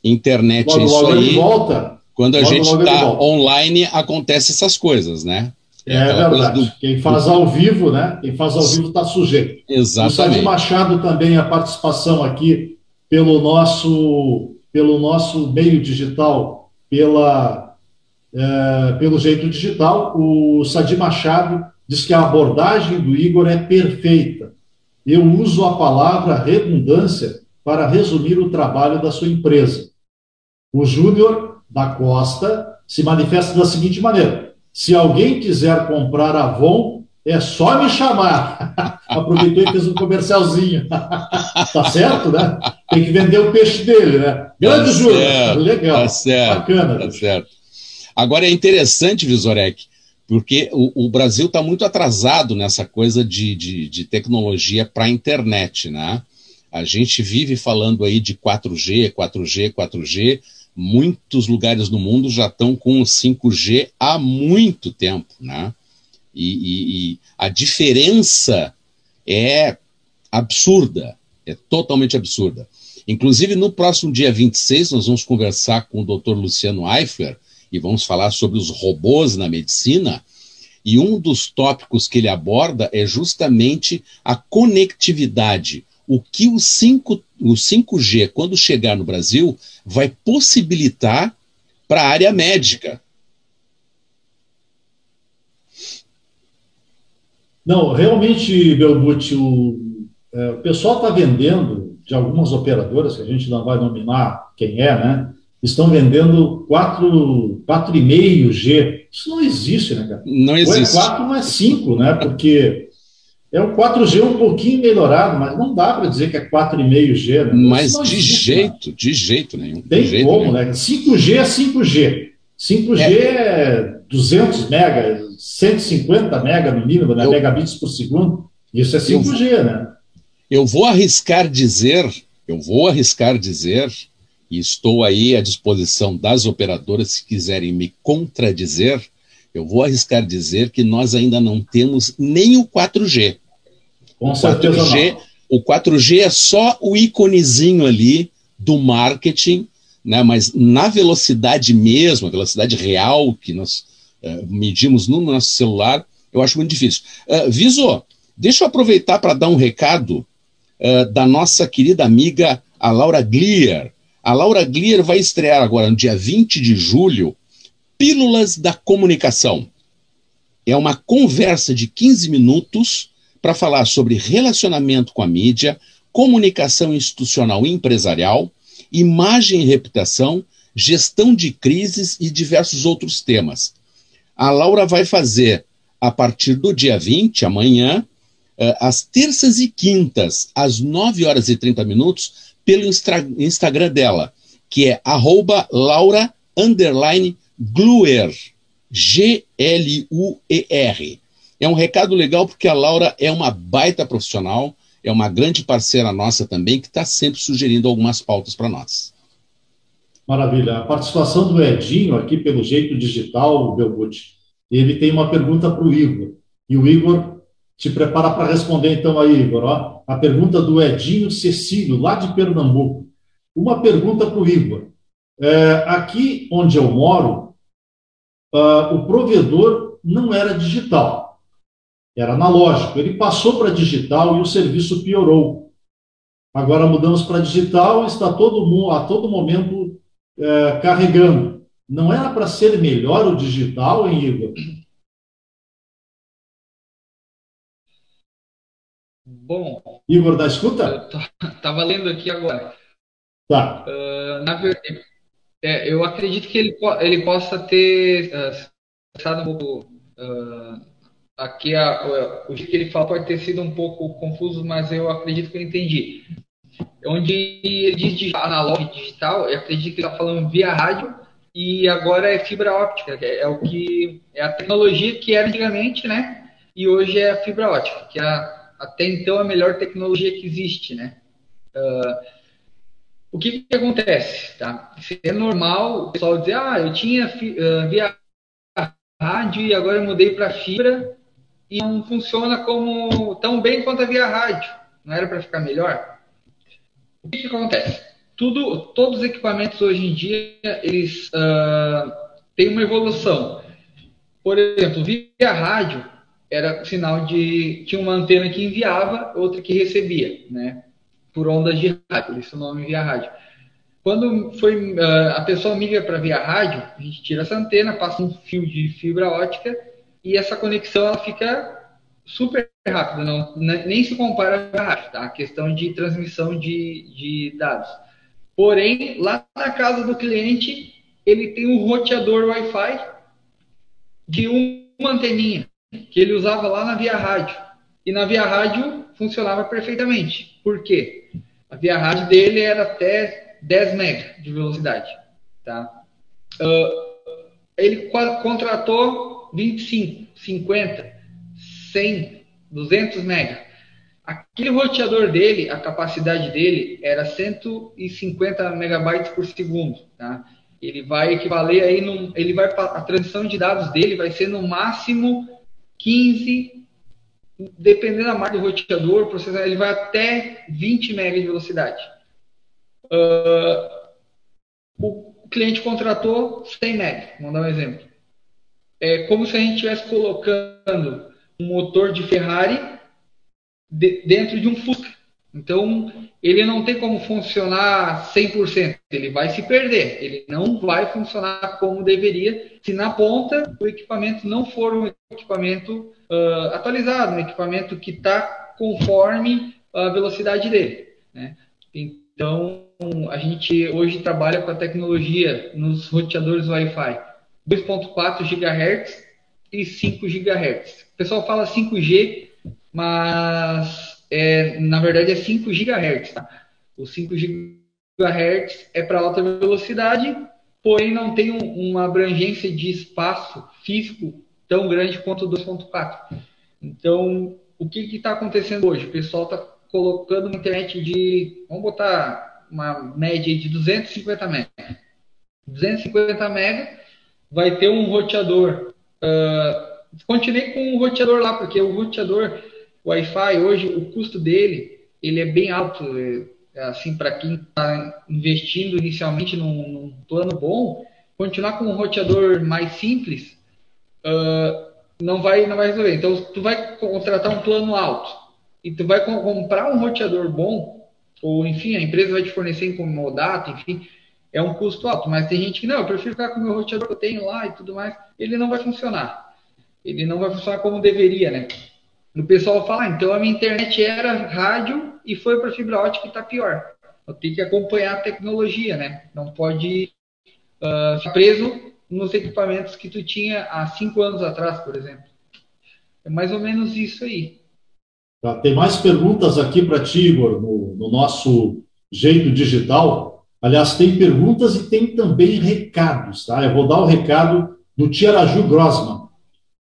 Internet logo, é isso logo aí. Ele volta. Quando a logo, gente está online, acontece essas coisas, né? É, é verdade. Do... Quem faz ao vivo, né? Quem faz ao vivo está sujeito. Exatamente. O Sadi Machado também a participação aqui pelo nosso pelo nosso meio digital, pela é, pelo jeito digital. O Sadi Machado diz que a abordagem do Igor é perfeita. Eu uso a palavra redundância para resumir o trabalho da sua empresa. O Júnior da Costa se manifesta da seguinte maneira: se alguém quiser comprar Avon, é só me chamar. Aproveitou e fez um comercialzinho. tá certo, né? Tem que vender o peixe dele, né? Grande tá Júnior. Legal. Tá certo. Bacana. Tá certo. Agora é interessante, Visorek, porque o, o Brasil está muito atrasado nessa coisa de, de, de tecnologia para a internet, né? A gente vive falando aí de 4G, 4G, 4G, muitos lugares do mundo já estão com o 5G há muito tempo, né? E, e, e, a diferença é absurda, é totalmente absurda. Inclusive, no próximo dia 26, nós vamos conversar com o Dr. Luciano Eifler e vamos falar sobre os robôs na medicina. E um dos tópicos que ele aborda é justamente a conectividade o que o, 5, o 5G, quando chegar no Brasil, vai possibilitar para a área médica. Não, realmente, Belbuti, o, é, o pessoal está vendendo, de algumas operadoras, que a gente não vai nominar quem é, né? Estão vendendo 4,5G. Isso não existe, né, cara? Não existe. Ou é 4 ou é 5, né? Porque é o 4G um pouquinho melhorado, mas não dá para dizer que é 4,5G. Né? Mas de existe, jeito, né? de jeito nenhum. Tem jeito como, nenhum. né? 5G é 5G. 5G é, é 200 mega, 150 mega no mínimo, né? Eu, megabits por segundo. Isso é 5G, eu, né? Eu vou arriscar dizer, eu vou arriscar dizer, e estou aí à disposição das operadoras se quiserem me contradizer, eu vou arriscar dizer que nós ainda não temos nem o 4G. Com o 4G, não. o 4G é só o íconezinho ali do marketing, né? mas na velocidade mesmo, a velocidade real que nós uh, medimos no nosso celular, eu acho muito difícil. Uh, Viso, deixa eu aproveitar para dar um recado uh, da nossa querida amiga, a Laura Glier. A Laura Glier vai estrear agora, no dia 20 de julho, Pílulas da Comunicação. É uma conversa de 15 minutos para falar sobre relacionamento com a mídia, comunicação institucional e empresarial, imagem e reputação, gestão de crises e diversos outros temas. A Laura vai fazer, a partir do dia 20, amanhã, eh, às terças e quintas, às 9 horas e 30 minutos, pelo Instagram dela, que é arroba Laura Gluer, G-L-U-E-R. É um recado legal porque a Laura é uma baita profissional, é uma grande parceira nossa também, que está sempre sugerindo algumas pautas para nós. Maravilha. A participação do Edinho aqui pelo jeito digital, Belbuti, ele tem uma pergunta para o Igor. E o Igor te prepara para responder então aí, Igor. Ó. A pergunta do Edinho Cecílio, lá de Pernambuco. Uma pergunta para o Igor. É, aqui onde eu moro, uh, o provedor não era digital, era analógico. Ele passou para digital e o serviço piorou. Agora mudamos para digital e está todo mundo, a todo momento é, carregando. Não era para ser melhor o digital, hein, Igor? Bom. Igor, da escuta? Estava lendo aqui agora. Tá. Uh, na verdade, é, eu acredito que ele, ele possa ter uh, um pouco. Uh, aqui a, o que ele fala pode ter sido um pouco confuso, mas eu acredito que eu entendi. Onde ele diz analógico digital, eu acredito que ele está falando via rádio e agora é fibra óptica, é, é, o que é a tecnologia que era antigamente, né? E hoje é a fibra óptica, que é a, até então a melhor tecnologia que existe, né? Uh, o que, que acontece? Tá? É normal o pessoal dizer, ah, eu tinha uh, via rádio e agora eu mudei para fibra e não funciona como tão bem quanto a via rádio. Não era para ficar melhor? O que, que acontece? Tudo, todos os equipamentos hoje em dia eles uh, têm uma evolução. Por exemplo, via rádio era sinal de tinha uma antena que enviava, outra que recebia, né? Por ondas de rádio, por isso o nome via rádio. Quando foi uh, a pessoa migra para via rádio, a gente tira essa antena, passa um fio de fibra ótica e essa conexão ela fica super rápida, não, nem se compara a rádio, tá? A questão de transmissão de, de dados. Porém, lá na casa do cliente, ele tem um roteador Wi-Fi de uma anteninha que ele usava lá na via rádio. E na via rádio funcionava perfeitamente. Por quê? A via rádio dele era até 10 MB de velocidade. Tá? Uh, ele contratou 25, 50, 100, 200 MB. Aquele roteador dele, a capacidade dele era 150 megabytes por segundo, tá? Ele vai equivaler aí, num, ele vai a transição de dados dele vai ser no máximo 15, dependendo da marca do roteador, ele vai até 20 MB de velocidade. Uh, o cliente contratou 100 MB, vamos dar um exemplo. É como se a gente estivesse colocando um motor de Ferrari de, dentro de um Fusca. Então, ele não tem como funcionar 100%, ele vai se perder, ele não vai funcionar como deveria se na ponta o equipamento não for um equipamento uh, atualizado, um equipamento que está conforme a velocidade dele. Né? Então, a gente hoje trabalha com a tecnologia nos roteadores Wi-Fi 2.4 GHz e 5 GHz. O pessoal fala 5G, mas é, na verdade é 5 GHz. Tá? O 5 GHz é para alta velocidade, porém não tem um, uma abrangência de espaço físico tão grande quanto o 2.4. Então, o que está acontecendo hoje? O pessoal está colocando uma internet de, vamos botar uma média de 250 MB. 250 MB vai ter um roteador. Uh, continuei com o roteador lá, porque o roteador Wi-Fi hoje, o custo dele, ele é bem alto. É, assim, para quem está investindo inicialmente num, num, plano bom, continuar com um roteador mais simples uh, não vai não vai resolver. Então, tu vai contratar um plano alto e tu vai comprar um roteador bom, ou enfim, a empresa vai te fornecer em comodato, enfim, é um custo alto. Mas tem gente que não, eu prefiro ficar com o meu roteador que eu tenho lá e tudo mais. Ele não vai funcionar. Ele não vai funcionar como deveria, né? O pessoal fala, ah, então a minha internet era rádio e foi para fibra ótica e está pior. Tenho que acompanhar a tecnologia, né? Não pode uh, ficar preso nos equipamentos que tu tinha há cinco anos atrás, por exemplo. É mais ou menos isso aí. Tá? Tem mais perguntas aqui para ti, Igor, no, no nosso jeito digital. Aliás, tem perguntas e tem também recados, tá? Eu vou dar o recado do Tiaraju Grossman.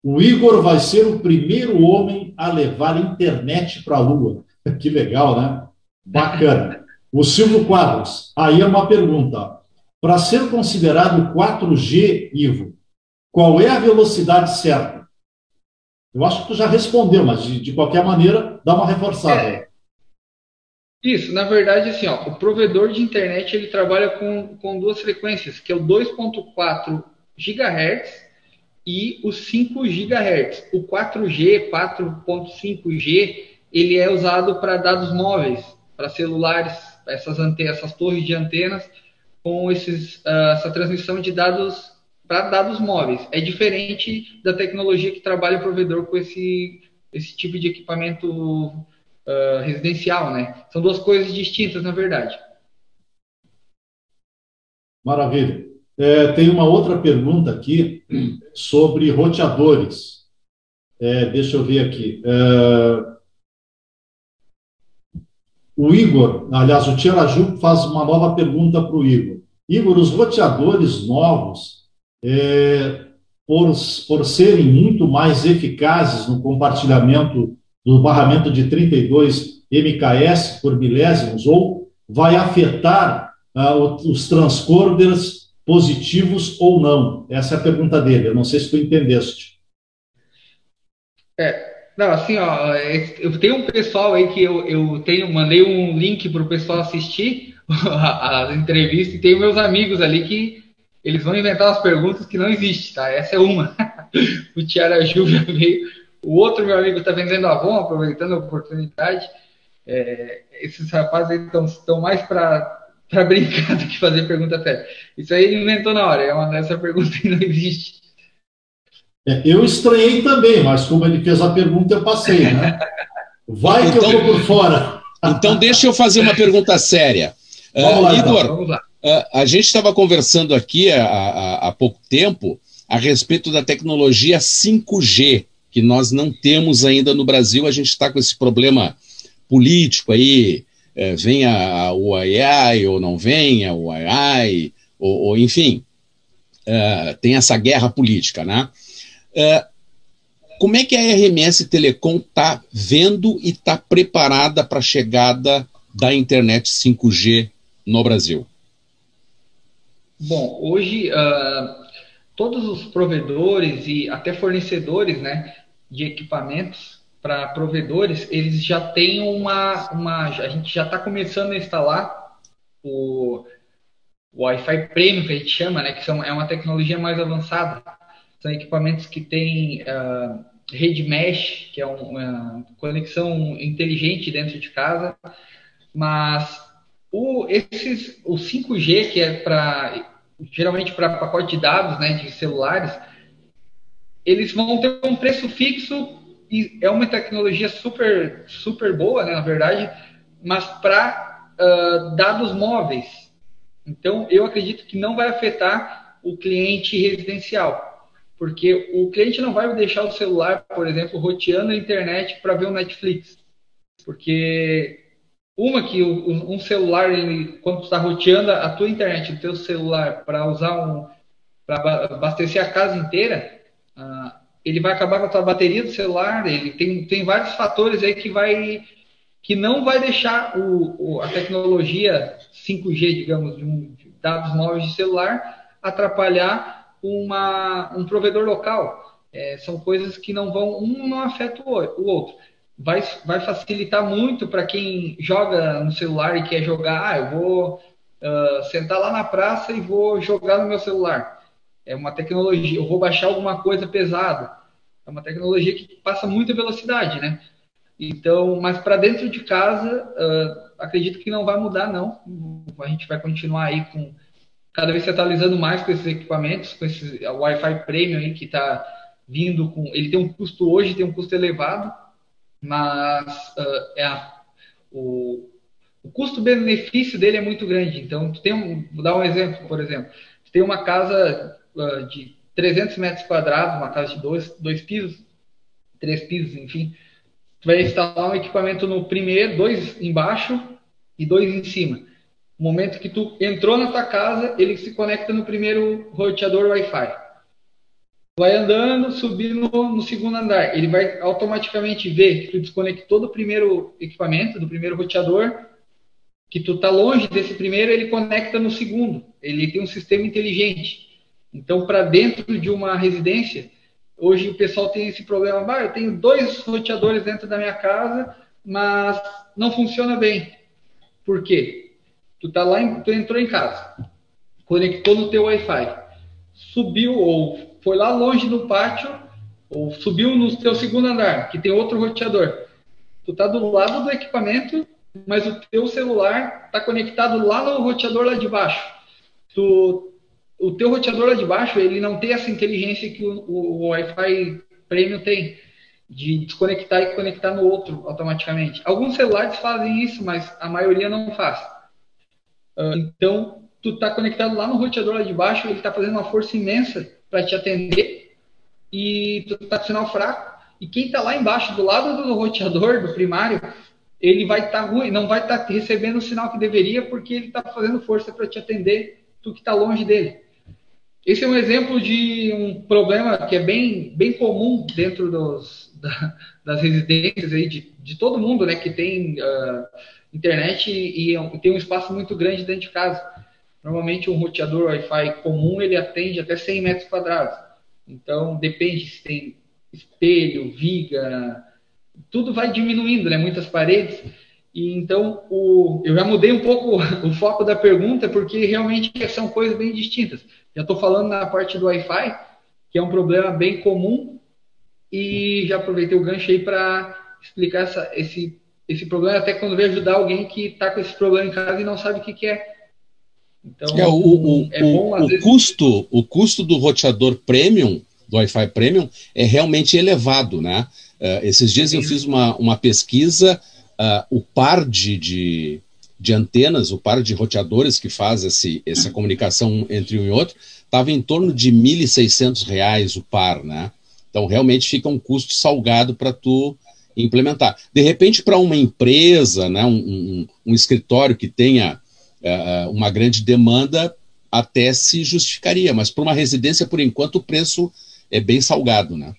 O Igor vai ser o primeiro homem a levar internet para a Lua. Que legal, né? Bacana. O Silvio Quadros, aí é uma pergunta. Para ser considerado 4G, Ivo, qual é a velocidade certa? Eu acho que tu já respondeu, mas de, de qualquer maneira, dá uma reforçada. É. Isso, na verdade, assim, ó, o provedor de internet ele trabalha com, com duas frequências, que é o 2.4 GHz e o 5 GHz. O 4G, 4.5G, ele é usado para dados móveis, para celulares, essas antenas, essas torres de antenas com esses, uh, essa transmissão de dados para dados móveis. É diferente da tecnologia que trabalha o provedor com esse, esse tipo de equipamento uh, residencial, né? São duas coisas distintas, na verdade. Maravilha. É, tem uma outra pergunta aqui sobre roteadores. É, deixa eu ver aqui. É, o Igor, aliás, o Tiaraju faz uma nova pergunta para o Igor. Igor, os roteadores novos é, por, por serem muito mais eficazes no compartilhamento do barramento de 32 MKS por milésimos, ou vai afetar uh, os transcorders positivos ou não? Essa é a pergunta dele. Eu não sei se tu entendeste. É, não, assim, ó, eu tenho um pessoal aí que eu, eu tenho, mandei um link para o pessoal assistir as entrevistas e tenho meus amigos ali que eles vão inventar as perguntas que não existem, tá? Essa é uma. o Tiara Júlia veio. O outro meu amigo está vendendo Avon, aproveitando a oportunidade. É, esses rapazes estão mais para brincar do que fazer pergunta séria. Isso aí ele inventou na hora, é uma dessa pergunta que não existe. É, eu estranhei também, mas como ele fez a pergunta, eu passei, né? Vai então, que eu então- vou por fora. Então, deixa eu fazer uma pergunta séria. Vamos lá, uh, Igor, então, vamos lá. Uh, a gente estava conversando aqui há, há, há pouco tempo a respeito da tecnologia 5G, que nós não temos ainda no Brasil. A gente está com esse problema político aí, é, venha o AI ou não venha o AI, ou, ou enfim, é, tem essa guerra política, né? É, como é que a RMS Telecom está vendo e está preparada para a chegada da internet 5G no Brasil? Bom, hoje uh, todos os provedores e até fornecedores né, de equipamentos para provedores, eles já têm uma, uma. A gente já está começando a instalar o, o Wi-Fi Premium, que a gente chama, né, que são, é uma tecnologia mais avançada. São equipamentos que têm uh, rede mesh, que é uma conexão inteligente dentro de casa, mas o, esses, o 5G, que é para geralmente para pacote de dados né, de celulares, eles vão ter um preço fixo e é uma tecnologia super, super boa, né, na verdade, mas para uh, dados móveis. Então, eu acredito que não vai afetar o cliente residencial, porque o cliente não vai deixar o celular, por exemplo, roteando a internet para ver o Netflix, porque uma que um celular, ele, quando está roteando a tua internet, o teu celular, para usar um. para abastecer a casa inteira, uh, ele vai acabar com a tua bateria do celular. Ele tem, tem vários fatores aí que vai que não vai deixar o, a tecnologia 5G, digamos, de, um, dados móveis de celular atrapalhar uma, um provedor local. É, são coisas que não vão, um não afeta o, outro vai, vai facilitar muito para quem joga no celular e quer jogar. Ah, eu vou uh, sentar lá na praça e vou jogar no meu celular. É uma tecnologia, eu vou baixar alguma coisa pesada. É uma tecnologia que passa muita velocidade, né? Então, mas para dentro de casa, uh, acredito que não vai mudar, não. A gente vai continuar aí com cada vez se atualizando mais com esses equipamentos, com esse Wi-Fi Premium aí que está vindo com. Ele tem um custo hoje, tem um custo elevado, mas uh, é a, o, o custo-benefício dele é muito grande. Então, tu tem um, vou dar um exemplo, por exemplo, tu tem uma casa uh, de 300 metros quadrados, uma casa de dois, dois pisos, três pisos, enfim, tu vai instalar um equipamento no primeiro, dois embaixo e dois em cima. No momento que tu entrou na tua casa, ele se conecta no primeiro roteador Wi-Fi vai andando, subindo no, no, segundo andar. Ele vai automaticamente ver que tu desconectou do primeiro equipamento, do primeiro roteador, que tu tá longe desse primeiro, ele conecta no segundo. Ele tem um sistema inteligente. Então, para dentro de uma residência, hoje o pessoal tem esse problema. Ah, eu tenho dois roteadores dentro da minha casa, mas não funciona bem. Por quê? Tu tá lá, tu entrou em casa, conectou no teu Wi-Fi, subiu ou foi lá longe no pátio, ou subiu no teu segundo andar, que tem outro roteador. Tu tá do lado do equipamento, mas o teu celular tá conectado lá no roteador lá de baixo. Tu, o teu roteador lá de baixo, ele não tem essa inteligência que o, o, o Wi-Fi Premium tem, de desconectar e conectar no outro automaticamente. Alguns celulares fazem isso, mas a maioria não faz. Uh, então, tu tá conectado lá no roteador lá de baixo, ele tá fazendo uma força imensa para te atender e tu tá com sinal fraco. E quem está lá embaixo, do lado do roteador, do primário, ele vai estar tá ruim, não vai estar tá recebendo o sinal que deveria porque ele está fazendo força para te atender, tu que está longe dele. Esse é um exemplo de um problema que é bem, bem comum dentro dos, da, das residências aí de, de todo mundo, né, que tem uh, internet e, e tem um espaço muito grande dentro de casa Normalmente um roteador Wi-Fi comum ele atende até 100 metros quadrados. Então depende se tem espelho, viga, tudo vai diminuindo, né? Muitas paredes. E então o, eu já mudei um pouco o foco da pergunta porque realmente são coisas bem distintas. Já estou falando na parte do Wi-Fi, que é um problema bem comum, e já aproveitei o gancho aí para explicar essa, esse, esse problema, até quando veio ajudar alguém que está com esse problema em casa e não sabe o que, que é. Então, é, o, o, é bom, o, o vezes... custo, o custo do roteador premium, do Wi-Fi premium, é realmente elevado, né? Uh, esses dias Sim. eu fiz uma, uma pesquisa, uh, o par de, de, de, antenas, o par de roteadores que faz esse, essa comunicação entre um e outro, estava em torno de R$ 1.600 o par, né? Então realmente fica um custo salgado para tu implementar. De repente, para uma empresa, né, um, um, um escritório que tenha uh, uma grande demanda, até se justificaria, mas para uma residência, por enquanto, o preço é bem salgado, né?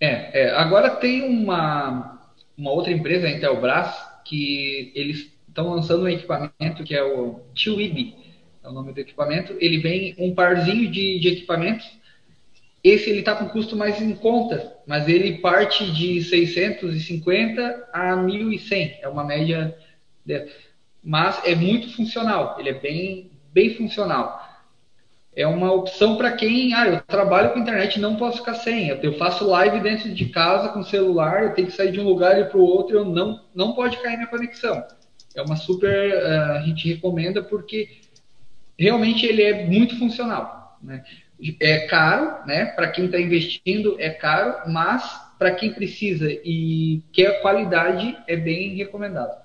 É, é, agora tem uma, uma outra empresa, a Intelbras, que eles estão lançando um equipamento que é o Twibi, é o nome do equipamento. Ele vem um parzinho de, de equipamentos. Esse ele está com custo mais em conta, mas ele parte de 650 a 1.100, é uma média. De... Mas é muito funcional, ele é bem, bem funcional é uma opção para quem, ah, eu trabalho com internet não posso ficar sem. Eu faço live dentro de casa com celular, eu tenho que sair de um lugar e para o outro, eu não, não pode cair minha conexão. É uma super, uh, a gente recomenda porque realmente ele é muito funcional. Né? É caro, né? Para quem está investindo é caro, mas para quem precisa e quer qualidade é bem recomendado.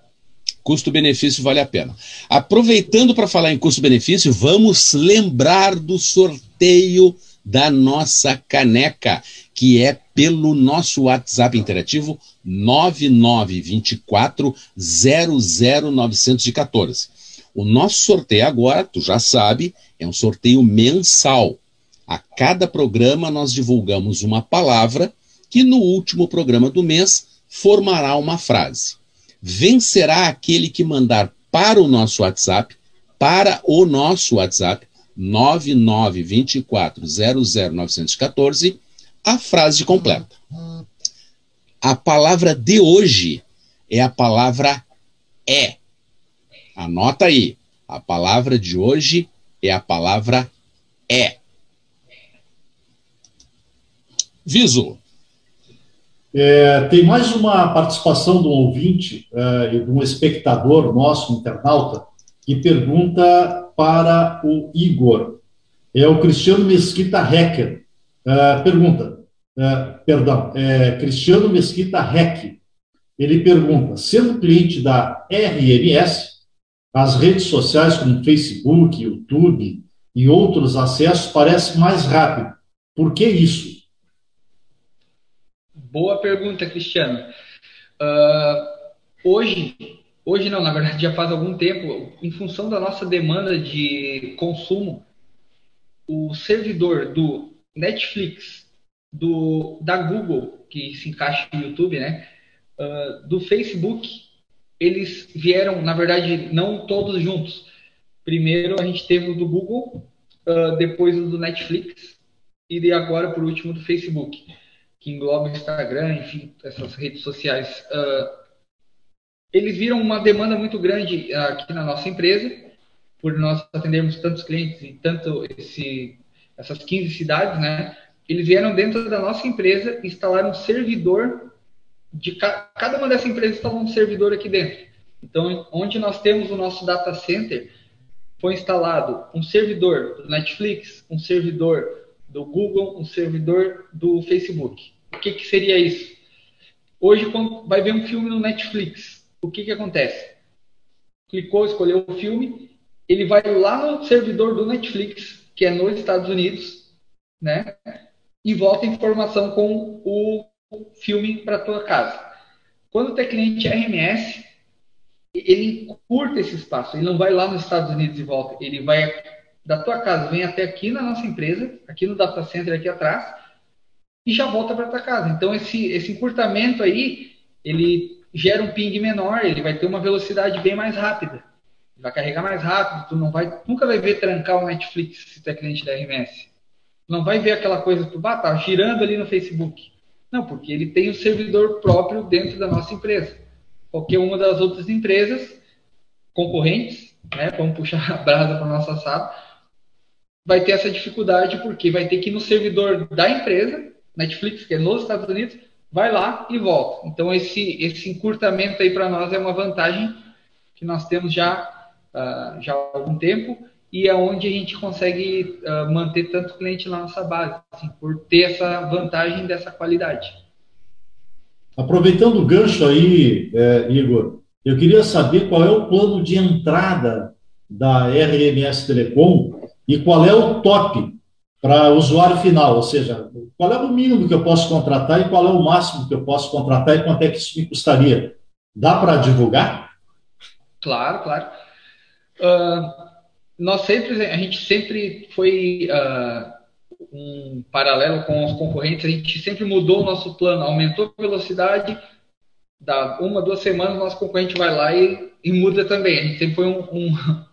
Custo-benefício vale a pena. Aproveitando para falar em custo-benefício, vamos lembrar do sorteio da nossa caneca, que é pelo nosso WhatsApp interativo 9924 00914. O nosso sorteio agora, tu já sabe, é um sorteio mensal. A cada programa nós divulgamos uma palavra que no último programa do mês formará uma frase vencerá aquele que mandar para o nosso WhatsApp, para o nosso WhatsApp, 992400914, a frase completa. A palavra de hoje é a palavra é. Anota aí. A palavra de hoje é a palavra é. Viso. É, tem mais uma participação um ouvinte é, e de um espectador nosso, um internauta, que pergunta para o Igor. É o Cristiano Mesquita Hacker. É, pergunta, é, perdão, é, Cristiano Mesquita Hack. Ele pergunta: sendo cliente da RMS, as redes sociais como Facebook, YouTube e outros acessos parecem mais rápido. Por que isso? Boa pergunta, Cristiano. Uh, hoje, hoje não, na verdade já faz algum tempo, em função da nossa demanda de consumo, o servidor do Netflix, do da Google, que se encaixa no YouTube, né, uh, do Facebook, eles vieram, na verdade, não todos juntos. Primeiro a gente teve o do Google, uh, depois o do Netflix e agora, por último, do Facebook que engloba o Instagram, enfim, essas redes sociais, uh, eles viram uma demanda muito grande aqui na nossa empresa, por nós atendermos tantos clientes e tanto esse, essas 15 cidades, né? Eles vieram dentro da nossa empresa e instalaram um servidor de ca cada uma dessas empresas instalou um servidor aqui dentro. Então, onde nós temos o nosso data center, foi instalado um servidor do Netflix, um servidor do Google, um servidor do Facebook. O que, que seria isso? Hoje, quando vai ver um filme no Netflix, o que, que acontece? Clicou, escolheu o filme, ele vai lá no servidor do Netflix, que é nos Estados Unidos, né? E volta a informação com o filme para tua casa. Quando tem cliente RMS, ele curta esse espaço. Ele não vai lá nos Estados Unidos e volta. Ele vai da tua casa, vem até aqui na nossa empresa, aqui no data center aqui atrás, e já volta para tua casa. Então esse esse encurtamento aí, ele gera um ping menor, ele vai ter uma velocidade bem mais rápida. vai carregar mais rápido, tu não vai, nunca vai ver trancar o Netflix se tu é cliente da RMS. Não vai ver aquela coisa, tu ah, tá girando ali no Facebook. Não, porque ele tem o um servidor próprio dentro da nossa empresa. Qualquer uma das outras empresas concorrentes, né, vamos puxar a brasa para nossa sala, vai ter essa dificuldade porque vai ter que ir no servidor da empresa, Netflix, que é nos Estados Unidos, vai lá e volta. Então esse esse encurtamento aí para nós é uma vantagem que nós temos já uh, já há algum tempo e é onde a gente consegue uh, manter tanto cliente na nossa base, assim, por ter essa vantagem dessa qualidade. Aproveitando o gancho aí, é, Igor, eu queria saber qual é o plano de entrada da RMS Telecom e qual é o top para usuário final, ou seja, qual é o mínimo que eu posso contratar e qual é o máximo que eu posso contratar e quanto é que isso me custaria? Dá para divulgar? Claro, claro. Uh, nós sempre, a gente sempre foi uh, um paralelo com os concorrentes, a gente sempre mudou o nosso plano, aumentou a velocidade, da uma, duas semanas, nosso concorrente vai lá e, e muda também. A gente sempre foi um, um,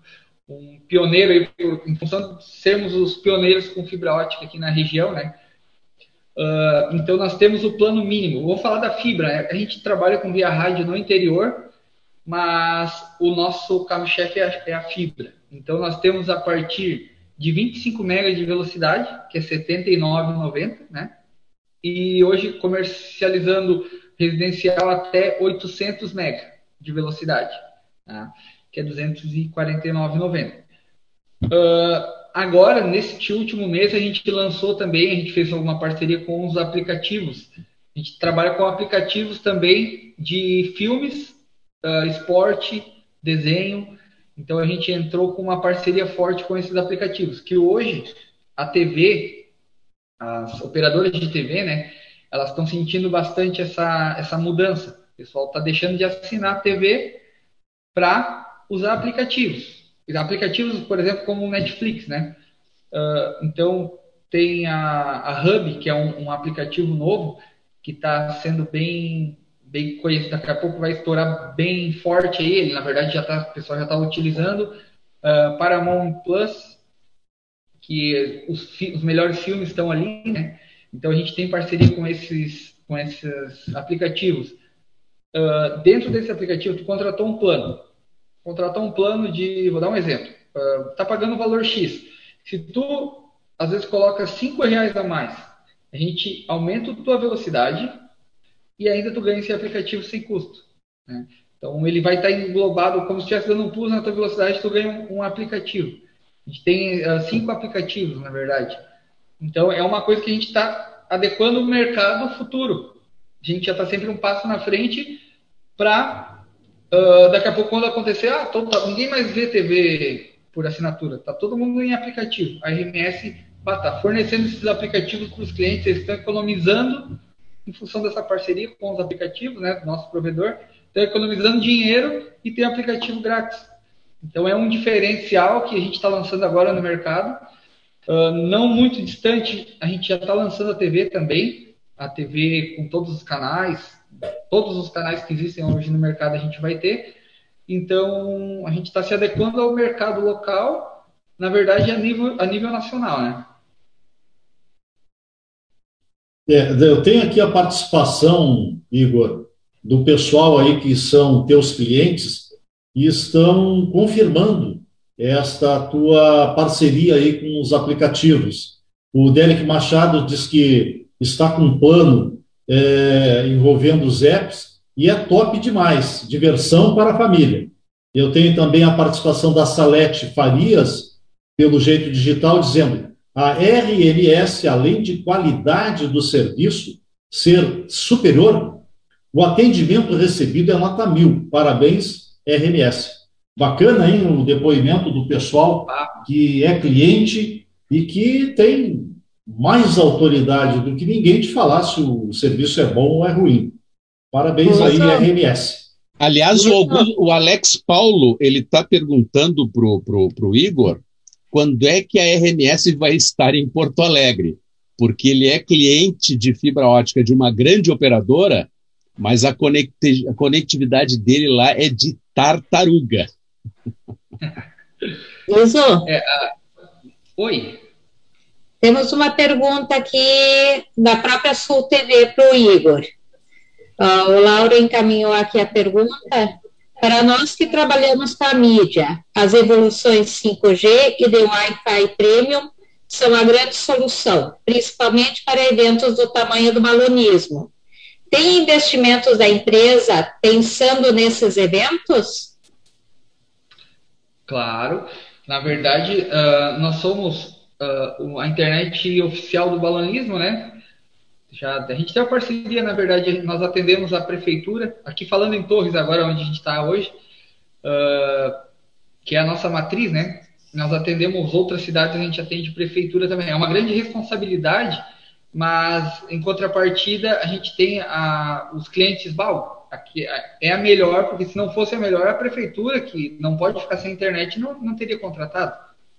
um pioneiro aí, em função de sermos os pioneiros com fibra ótica aqui na região, né? Uh, então nós temos o plano mínimo. Vou falar da fibra. Né? A gente trabalha com via rádio no interior, mas o nosso carro-chefe é, é, a fibra. Então nós temos a partir de 25 MB de velocidade, que é 79,90, né? E hoje comercializando residencial até 800 MB de velocidade, tá? Que é 249,90. Uh, agora, neste último mês, a gente lançou também, a gente fez uma parceria com os aplicativos. A gente trabalha com aplicativos também de filmes, uh, esporte, desenho. Então a gente entrou com uma parceria forte com esses aplicativos, que hoje a TV, as operadoras de TV, né, elas estão sentindo bastante essa, essa mudança. O pessoal está deixando de assinar a TV para usar aplicativos. Aplicativos, por exemplo, como o Netflix, né? Uh, então, tem a, a Hub, que é um, um aplicativo novo, que está sendo bem, bem conhecido. Daqui a pouco vai estourar bem forte aí. Ele, na verdade, já tá, o pessoal já está utilizando. Uh, Paramount Plus, que os, os melhores filmes estão ali, né? Então a gente tem parceria com esses, com esses aplicativos. Uh, dentro desse aplicativo, tu contratou um plano. Contratou um plano de, vou dar um exemplo. Uh, tá pagando o valor X. Se tu às vezes coloca cinco reais a mais, a gente aumenta a tua velocidade e ainda tu ganha esse aplicativo sem custo. Né? Então ele vai estar englobado como se estivesse dando um plus na tua velocidade, tu ganha um, um aplicativo. A gente tem uh, cinco aplicativos, na verdade. Então, é uma coisa que a gente está adequando o mercado futuro. A gente já está sempre um passo na frente para, uh, daqui a pouco, quando acontecer, ah, todo, ninguém mais vê TV por assinatura, está todo mundo em aplicativo. A RMS está fornecendo esses aplicativos para os clientes, eles estão economizando em função dessa parceria com os aplicativos, né, do nosso provedor, estão economizando dinheiro e tem aplicativo grátis. Então é um diferencial que a gente está lançando agora no mercado. Uh, não muito distante, a gente já está lançando a TV também, a TV com todos os canais, todos os canais que existem hoje no mercado a gente vai ter. Então, a gente está se adequando ao mercado local, na verdade, a nível, a nível nacional, né? É, eu tenho aqui a participação, Igor, do pessoal aí que são teus clientes e estão confirmando esta tua parceria aí com os aplicativos. O Derek Machado diz que está com um plano é, envolvendo os apps e é top demais, diversão para a família. Eu tenho também a participação da Salete Farias, pelo jeito digital, dizendo a RMS, além de qualidade do serviço ser superior, o atendimento recebido é nota mil. Parabéns, RMS. Bacana, hein, o depoimento do pessoal que é cliente e que tem mais autoridade do que ninguém de falar se o serviço é bom ou é ruim. Parabéns aí, RMS. Aliás, o, Augusto, o, Alex Paulo ele está perguntando pro, pro, pro Igor quando é que a RMS vai estar em Porto Alegre, porque ele é cliente de fibra ótica de uma grande operadora, mas a conectividade dele lá é de tartaruga. Isso. É, a... Oi. Temos uma pergunta aqui da própria Sul TV para o Igor. Uh, o Lauro encaminhou aqui a pergunta. Para nós que trabalhamos com a mídia, as evoluções 5G e de Wi-Fi Premium são a grande solução, principalmente para eventos do tamanho do balonismo. Tem investimentos da empresa pensando nesses eventos? Claro. Na verdade, uh, nós somos uh, a internet oficial do balonismo, né? Já, a gente tem uma parceria, na verdade, nós atendemos a prefeitura, aqui falando em Torres agora, onde a gente está hoje, uh, que é a nossa matriz, né? Nós atendemos outras cidades, a gente atende prefeitura também. É uma grande responsabilidade, mas em contrapartida a gente tem a, os clientes BAL. Aqui é a melhor, porque se não fosse a melhor, a prefeitura, que não pode ficar sem internet, não, não teria contratado.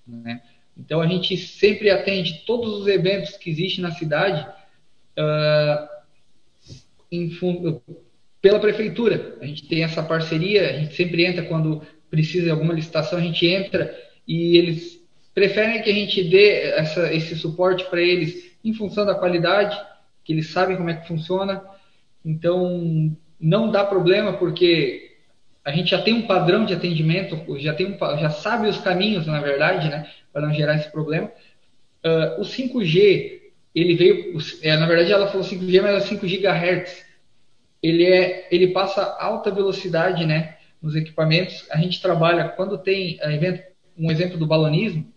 Né? Então a gente sempre atende todos os eventos que existem na cidade uh, em, pela prefeitura. A gente tem essa parceria, a gente sempre entra quando precisa de alguma licitação, a gente entra e eles preferem que a gente dê essa, esse suporte para eles em função da qualidade, que eles sabem como é que funciona. Então, não dá problema, porque a gente já tem um padrão de atendimento, já, tem um, já sabe os caminhos, na verdade, né, para não gerar esse problema. Uh, o 5G, ele veio, é, na verdade ela falou 5G, mas é 5 GHz. Ele, é, ele passa alta velocidade né, nos equipamentos. A gente trabalha, quando tem evento, um exemplo do balonismo,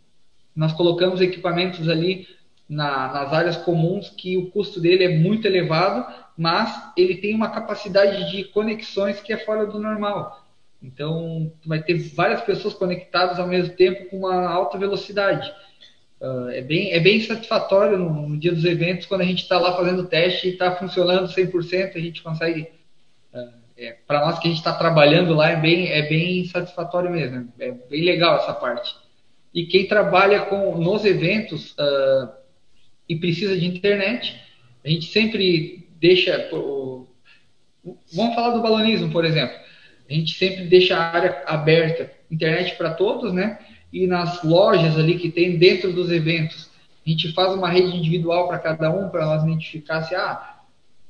nós colocamos equipamentos ali na, nas áreas comuns que o custo dele é muito elevado, mas ele tem uma capacidade de conexões que é fora do normal. Então, vai ter várias pessoas conectadas ao mesmo tempo com uma alta velocidade. Uh, é, bem, é bem satisfatório no, no dia dos eventos, quando a gente está lá fazendo teste e está funcionando 100%, a gente consegue. Uh, é, Para nós que a gente está trabalhando lá, é bem, é bem satisfatório mesmo. É bem legal essa parte. E quem trabalha com nos eventos uh, e precisa de internet, a gente sempre deixa. Vamos falar do balonismo, por exemplo. A gente sempre deixa a área aberta, internet para todos, né? E nas lojas ali que tem dentro dos eventos, a gente faz uma rede individual para cada um, para nós identificar se, ah,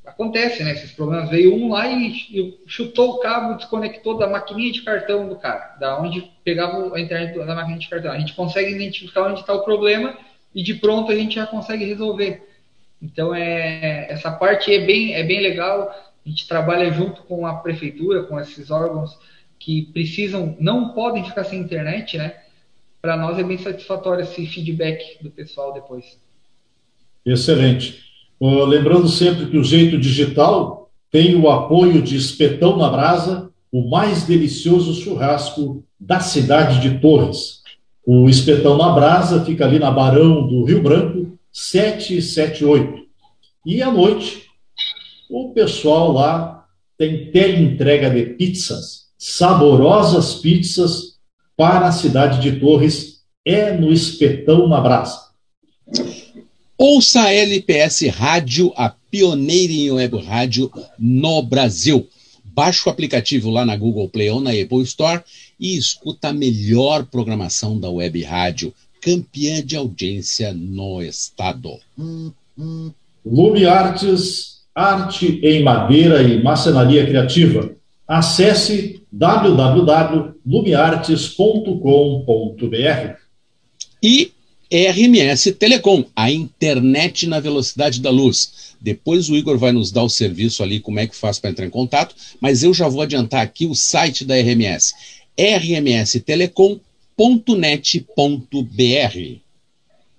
acontece, né? Esses problemas. Veio um lá e chutou o cabo, desconectou da maquininha de cartão do cara, da onde pegava a internet da maquininha de cartão. A gente consegue identificar onde está o problema e de pronto a gente já consegue resolver. Então é essa parte é bem é bem legal. A gente trabalha junto com a prefeitura, com esses órgãos que precisam, não podem ficar sem internet, né? Para nós é bem satisfatório esse feedback do pessoal depois. Excelente. Uh, lembrando sempre que o Jeito Digital tem o apoio de Espetão na Brasa, o mais delicioso churrasco da cidade de Torres. O Espetão na Brasa fica ali na Barão do Rio Branco, 778. E à noite, o pessoal lá tem teleentrega de pizzas, saborosas pizzas para a cidade de Torres, é no Espetão na Brasa. Ouça a LPS Rádio, a pioneira em web rádio no Brasil. Baixe o aplicativo lá na Google Play ou na Apple Store e escuta a melhor programação da web rádio, campeã de audiência no estado. Lume Artes arte em madeira e macenaria criativa. Acesse www.lumiartes.com.br. E RMS Telecom, a internet na velocidade da luz. Depois o Igor vai nos dar o serviço ali, como é que faz para entrar em contato, mas eu já vou adiantar aqui o site da RMS, rmstelecom.net.br.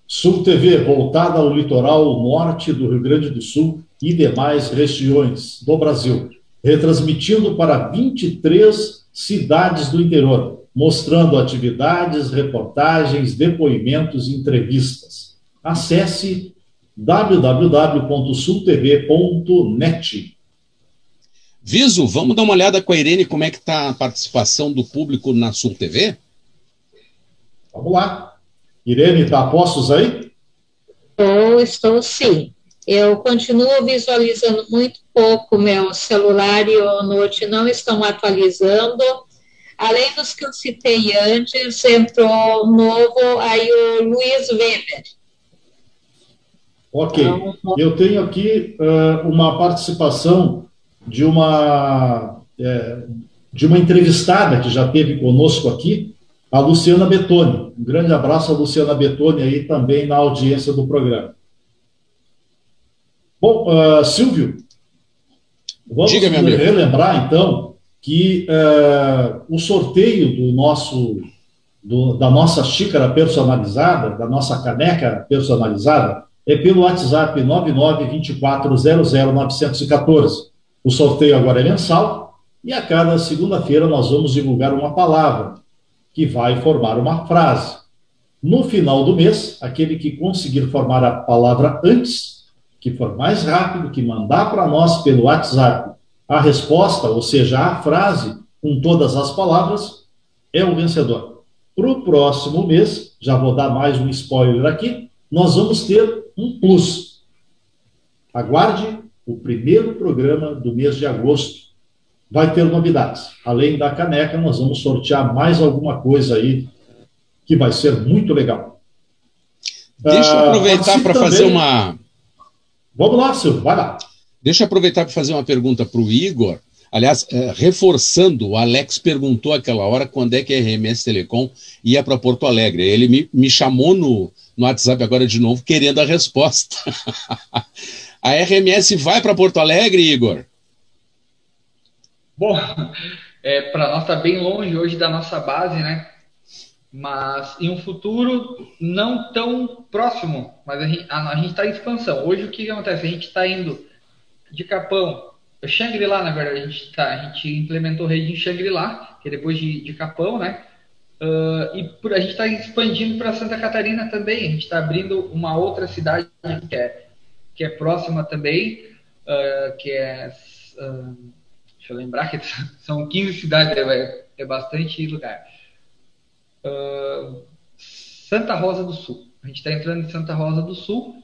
Sul TV, voltada ao litoral norte do Rio Grande do Sul e demais regiões do Brasil, retransmitindo para 23 cidades do interior, mostrando atividades, reportagens, depoimentos e entrevistas. Acesse www.sultv.net. Viso, vamos dar uma olhada com a Irene como é que está a participação do público na Sul TV? Vamos lá. Irene, está a postos aí? Eu estou sim. Eu continuo visualizando muito pouco, meu celular e o Note não estão atualizando. Além dos que eu citei antes, entrou novo aí o Luiz Weber. Ok. Eu tenho aqui uh, uma participação de uma, é, de uma entrevistada que já teve conosco aqui, a Luciana Betoni. Um grande abraço a Luciana Betoni aí também na audiência do programa. Bom, uh, Silvio, vamos Diga, relembrar então que uh, o sorteio do nosso do, da nossa xícara personalizada, da nossa caneca personalizada, é pelo WhatsApp 992400914. O sorteio agora é mensal e a cada segunda-feira nós vamos divulgar uma palavra que vai formar uma frase. No final do mês, aquele que conseguir formar a palavra antes, que for mais rápido, que mandar para nós pelo WhatsApp a resposta, ou seja, a frase com todas as palavras, é o vencedor. Para o próximo mês, já vou dar mais um spoiler aqui, nós vamos ter um plus. Aguarde o primeiro programa do mês de agosto. Vai ter novidades. Além da caneca, nós vamos sortear mais alguma coisa aí que vai ser muito legal. Deixa eu ah, aproveitar para fazer uma. Vamos lá, Silvio, vai lá. Deixa eu aproveitar para fazer uma pergunta para o Igor. Aliás, é, reforçando, o Alex perguntou aquela hora quando é que a RMS Telecom ia para Porto Alegre. Ele me, me chamou no, no WhatsApp agora de novo, querendo a resposta. a RMS vai para Porto Alegre, Igor? Bom, é, para nós está bem longe hoje da nossa base, né? Mas em um futuro não tão próximo, mas a gente está em expansão. Hoje o que acontece? A gente está indo de Capão, Shangri-La, na verdade, a gente, tá, a gente implementou rede em Shangri-La, que é depois de, de Capão, né? Uh, e por, a gente está expandindo para Santa Catarina também. A gente está abrindo uma outra cidade que é, que é próxima também, uh, que é. Uh, deixa eu lembrar que são 15 cidades, é, é bastante lugar. Santa Rosa do Sul. A gente está entrando em Santa Rosa do Sul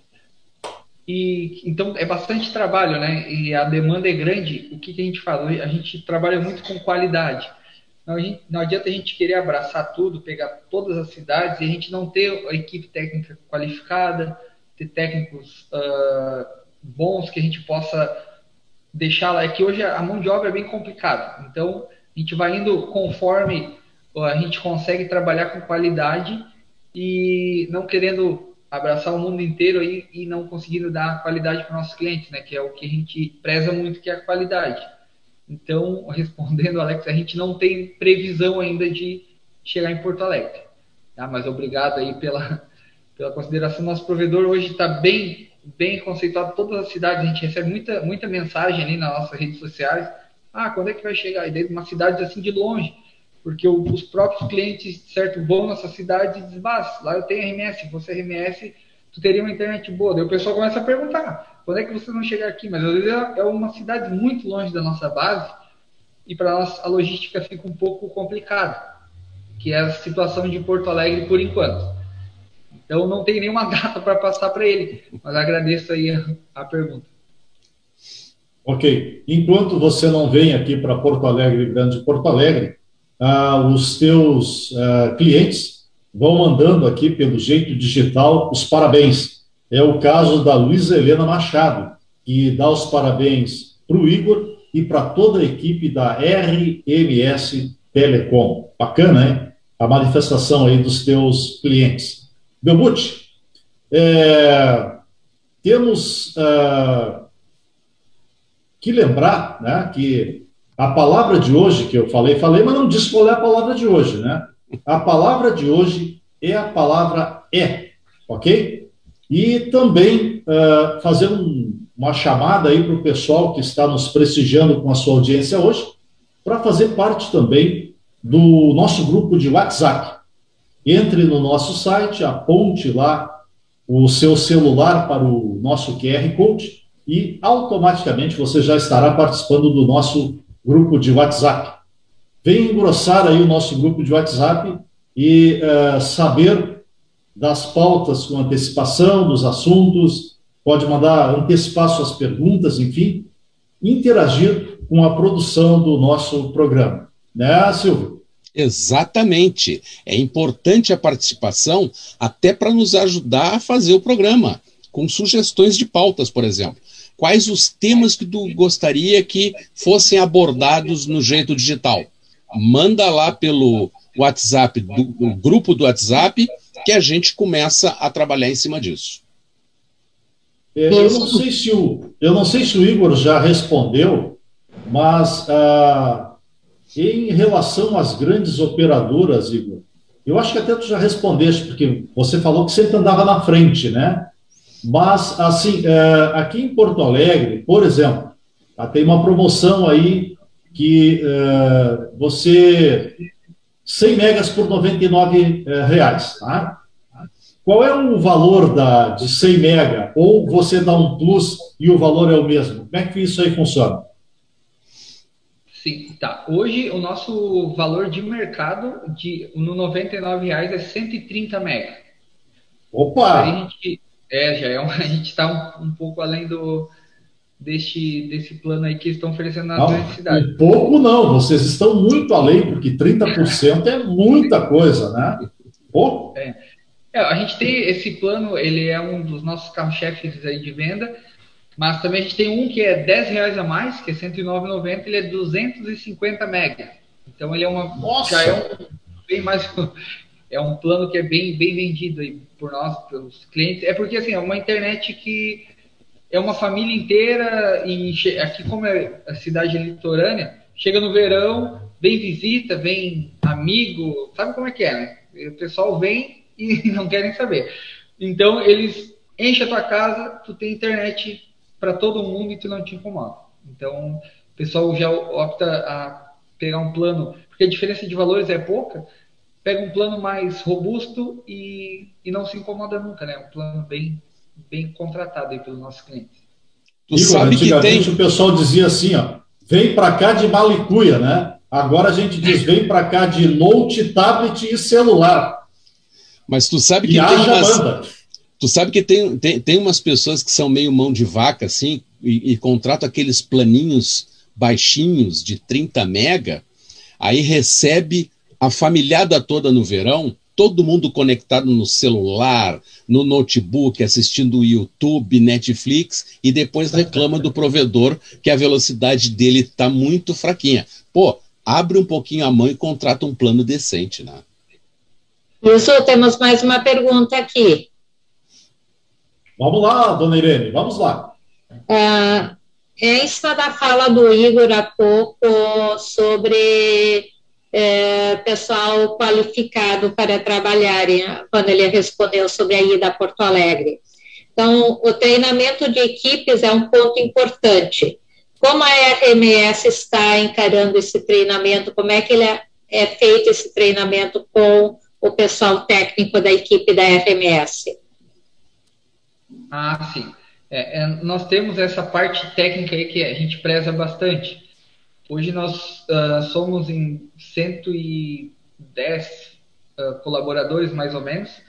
e então é bastante trabalho, né? E a demanda é grande. O que, que a gente faz? A gente trabalha muito com qualidade. Não, gente, não, adianta a gente querer abraçar tudo, pegar todas as cidades e a gente não ter a equipe técnica qualificada, ter técnicos uh, bons que a gente possa deixar lá. É que hoje a mão de obra é bem complicada. Então a gente vai indo conforme a gente consegue trabalhar com qualidade e não querendo abraçar o mundo inteiro aí e não conseguindo dar qualidade para nossos clientes, né? Que é o que a gente preza muito, que é a qualidade. Então, respondendo, Alex, a gente não tem previsão ainda de chegar em Porto Alegre. Tá? Mas obrigado aí pela, pela consideração. Nosso provedor hoje está bem, bem conceituado. Todas as cidades, a gente recebe muita, muita mensagem ali nas nossas redes sociais. Ah, quando é que vai chegar? E dentro de uma cidade assim de longe porque o, os próprios clientes, certo, vão nessa cidade e dizem, mas lá eu tenho RMS, se fosse RMS, tu teria uma internet boa. Daí o pessoal começa a perguntar, quando é que você não chegar aqui? Mas às vezes é, é uma cidade muito longe da nossa base e para nós a logística fica um pouco complicada, que é a situação de Porto Alegre por enquanto. Então não tem nenhuma data para passar para ele, mas agradeço aí a, a pergunta. Ok. Enquanto você não vem aqui para Porto Alegre, Grande Porto Alegre, ah, os teus ah, clientes vão mandando aqui pelo jeito digital os parabéns. É o caso da Luísa Helena Machado, que dá os parabéns para o Igor e para toda a equipe da RMS Telecom. Bacana, hein? A manifestação aí dos teus clientes. Belbuti, é, temos ah, que lembrar né, que a palavra de hoje que eu falei, falei, mas não disse qual é a palavra de hoje, né? A palavra de hoje é a palavra é, ok? E também uh, fazer um, uma chamada aí para o pessoal que está nos prestigiando com a sua audiência hoje, para fazer parte também do nosso grupo de WhatsApp. Entre no nosso site, aponte lá o seu celular para o nosso QR Code e automaticamente você já estará participando do nosso grupo de WhatsApp. Vem engrossar aí o nosso grupo de WhatsApp e uh, saber das pautas com antecipação, dos assuntos, pode mandar antecipar suas perguntas, enfim, interagir com a produção do nosso programa. Né, Silvio? Exatamente. É importante a participação até para nos ajudar a fazer o programa, com sugestões de pautas, por exemplo. Quais os temas que tu gostaria que fossem abordados no jeito digital? Manda lá pelo WhatsApp, do, do grupo do WhatsApp, que a gente começa a trabalhar em cima disso. É, eu, não sei se o, eu não sei se o Igor já respondeu, mas ah, em relação às grandes operadoras, Igor, eu acho que até tu já respondeste, porque você falou que sempre andava na frente, né? Mas, assim, é, aqui em Porto Alegre, por exemplo, tá, tem uma promoção aí que é, você 100 megas por 99 é, reais, tá? Qual é o valor da, de 100 mega? Ou você dá um plus e o valor é o mesmo? Como é que isso aí funciona? Tá. Hoje o nosso valor de mercado de, no 99 reais é 130 mega. Opa! A gente, é, já é um, a gente está um, um, pouco além do deste, desse plano aí que estão oferecendo na universidade. Um pouco não, vocês estão muito além, porque 30% é muita coisa, né? Oh. É. é. a gente tem esse plano, ele é um dos nossos carro-chefes aí de venda, mas também a gente tem um que é 10 reais a mais, que é 109,90, ele é 250 mega. Então ele é uma. Nossa. Já é um bem mais. É um plano que é bem, bem vendido aí por nós, pelos clientes. É porque assim, é uma internet que é uma família inteira e aqui como é a cidade litorânea, chega no verão, vem visita, vem amigo, sabe como é que é, né? O pessoal vem e não querem saber. Então eles enchem a tua casa, tu tem internet para todo mundo e tu não te incomoda. Então, o pessoal já opta a pegar um plano, porque a diferença de valores é pouca, pega um plano mais robusto e, e não se incomoda nunca, né? Um plano bem, bem contratado aí pelos nossos clientes. Tu Igor, sabe que tem... o pessoal dizia assim, ó, vem para cá de malicuia, né? Agora a gente diz, vem para cá de note, tablet e celular. Mas tu sabe que e tem umas... Tu sabe que tem, tem, tem umas pessoas que são meio mão de vaca, assim, e, e contratam aqueles planinhos baixinhos de 30 mega, aí recebe a familhada toda no verão, todo mundo conectado no celular, no notebook, assistindo YouTube, Netflix, e depois reclama do provedor que a velocidade dele está muito fraquinha. Pô, abre um pouquinho a mão e contrata um plano decente, né? Isso, temos mais uma pergunta aqui. Vamos lá, dona Irene, vamos lá. É, em cima da fala do Igor há pouco sobre é, pessoal qualificado para trabalhar, quando ele respondeu sobre a ida a Porto Alegre. Então, o treinamento de equipes é um ponto importante. Como a RMS está encarando esse treinamento? Como é que ele é, é feito esse treinamento com o pessoal técnico da equipe da RMS? Ah, sim. É, é, nós temos essa parte técnica aí que a gente preza bastante. Hoje nós uh, somos em 110 uh, ah, colaboradores, mais ou menos.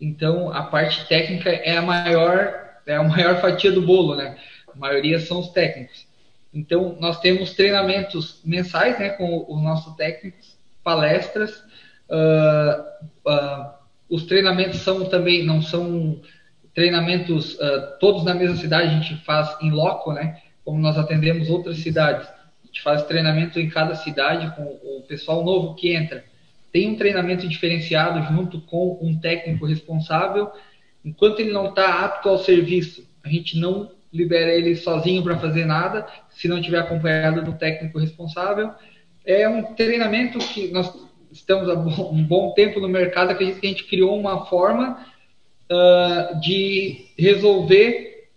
Então, a parte técnica é a maior, é a maior fatia do bolo, né? A maioria são os técnicos. Então, nós temos treinamentos mensais, né, com os nossos técnicos, palestras. Uh, os treinamentos são também, não são treinamentos uh, todos na mesma cidade, a gente faz em loco, né? Como nós atendemos outras cidades. A gente faz treinamento em cada cidade com o pessoal novo que entra. Tem um treinamento diferenciado junto com um técnico responsável. Enquanto ele não está apto ao serviço, a gente não libera ele sozinho para fazer nada, se não tiver acompanhado do técnico responsável. É um treinamento que nós estamos há um bom tempo no mercado, acredito que a gente criou uma forma uh, de resolver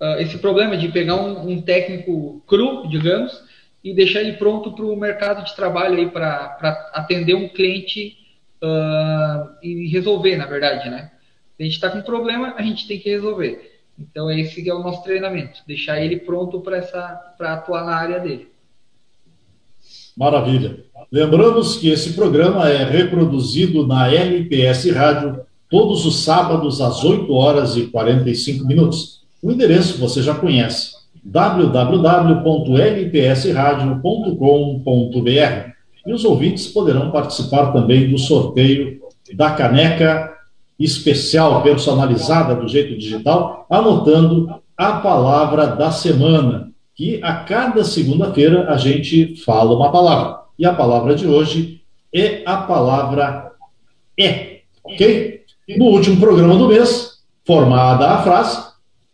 uh, esse problema de pegar um, um, técnico cru, digamos, e deixar ele pronto para o mercado de trabalho para atender um cliente uh, e resolver, na verdade, né? Se a gente está com um problema, a gente tem que resolver. Então esse é o nosso treinamento, deixar ele pronto para atuar na área dele. Maravilha. Lembramos que esse programa é reproduzido na LPS Rádio todos os sábados às 8 horas e 45 minutos. O endereço você já conhece: www.lpsradio.com.br. E os ouvintes poderão participar também do sorteio da caneca especial, personalizada do jeito digital, anotando a palavra da semana, que a cada segunda-feira a gente fala uma palavra. E a palavra de hoje é a palavra é, ok? No último programa do mês, formada a frase,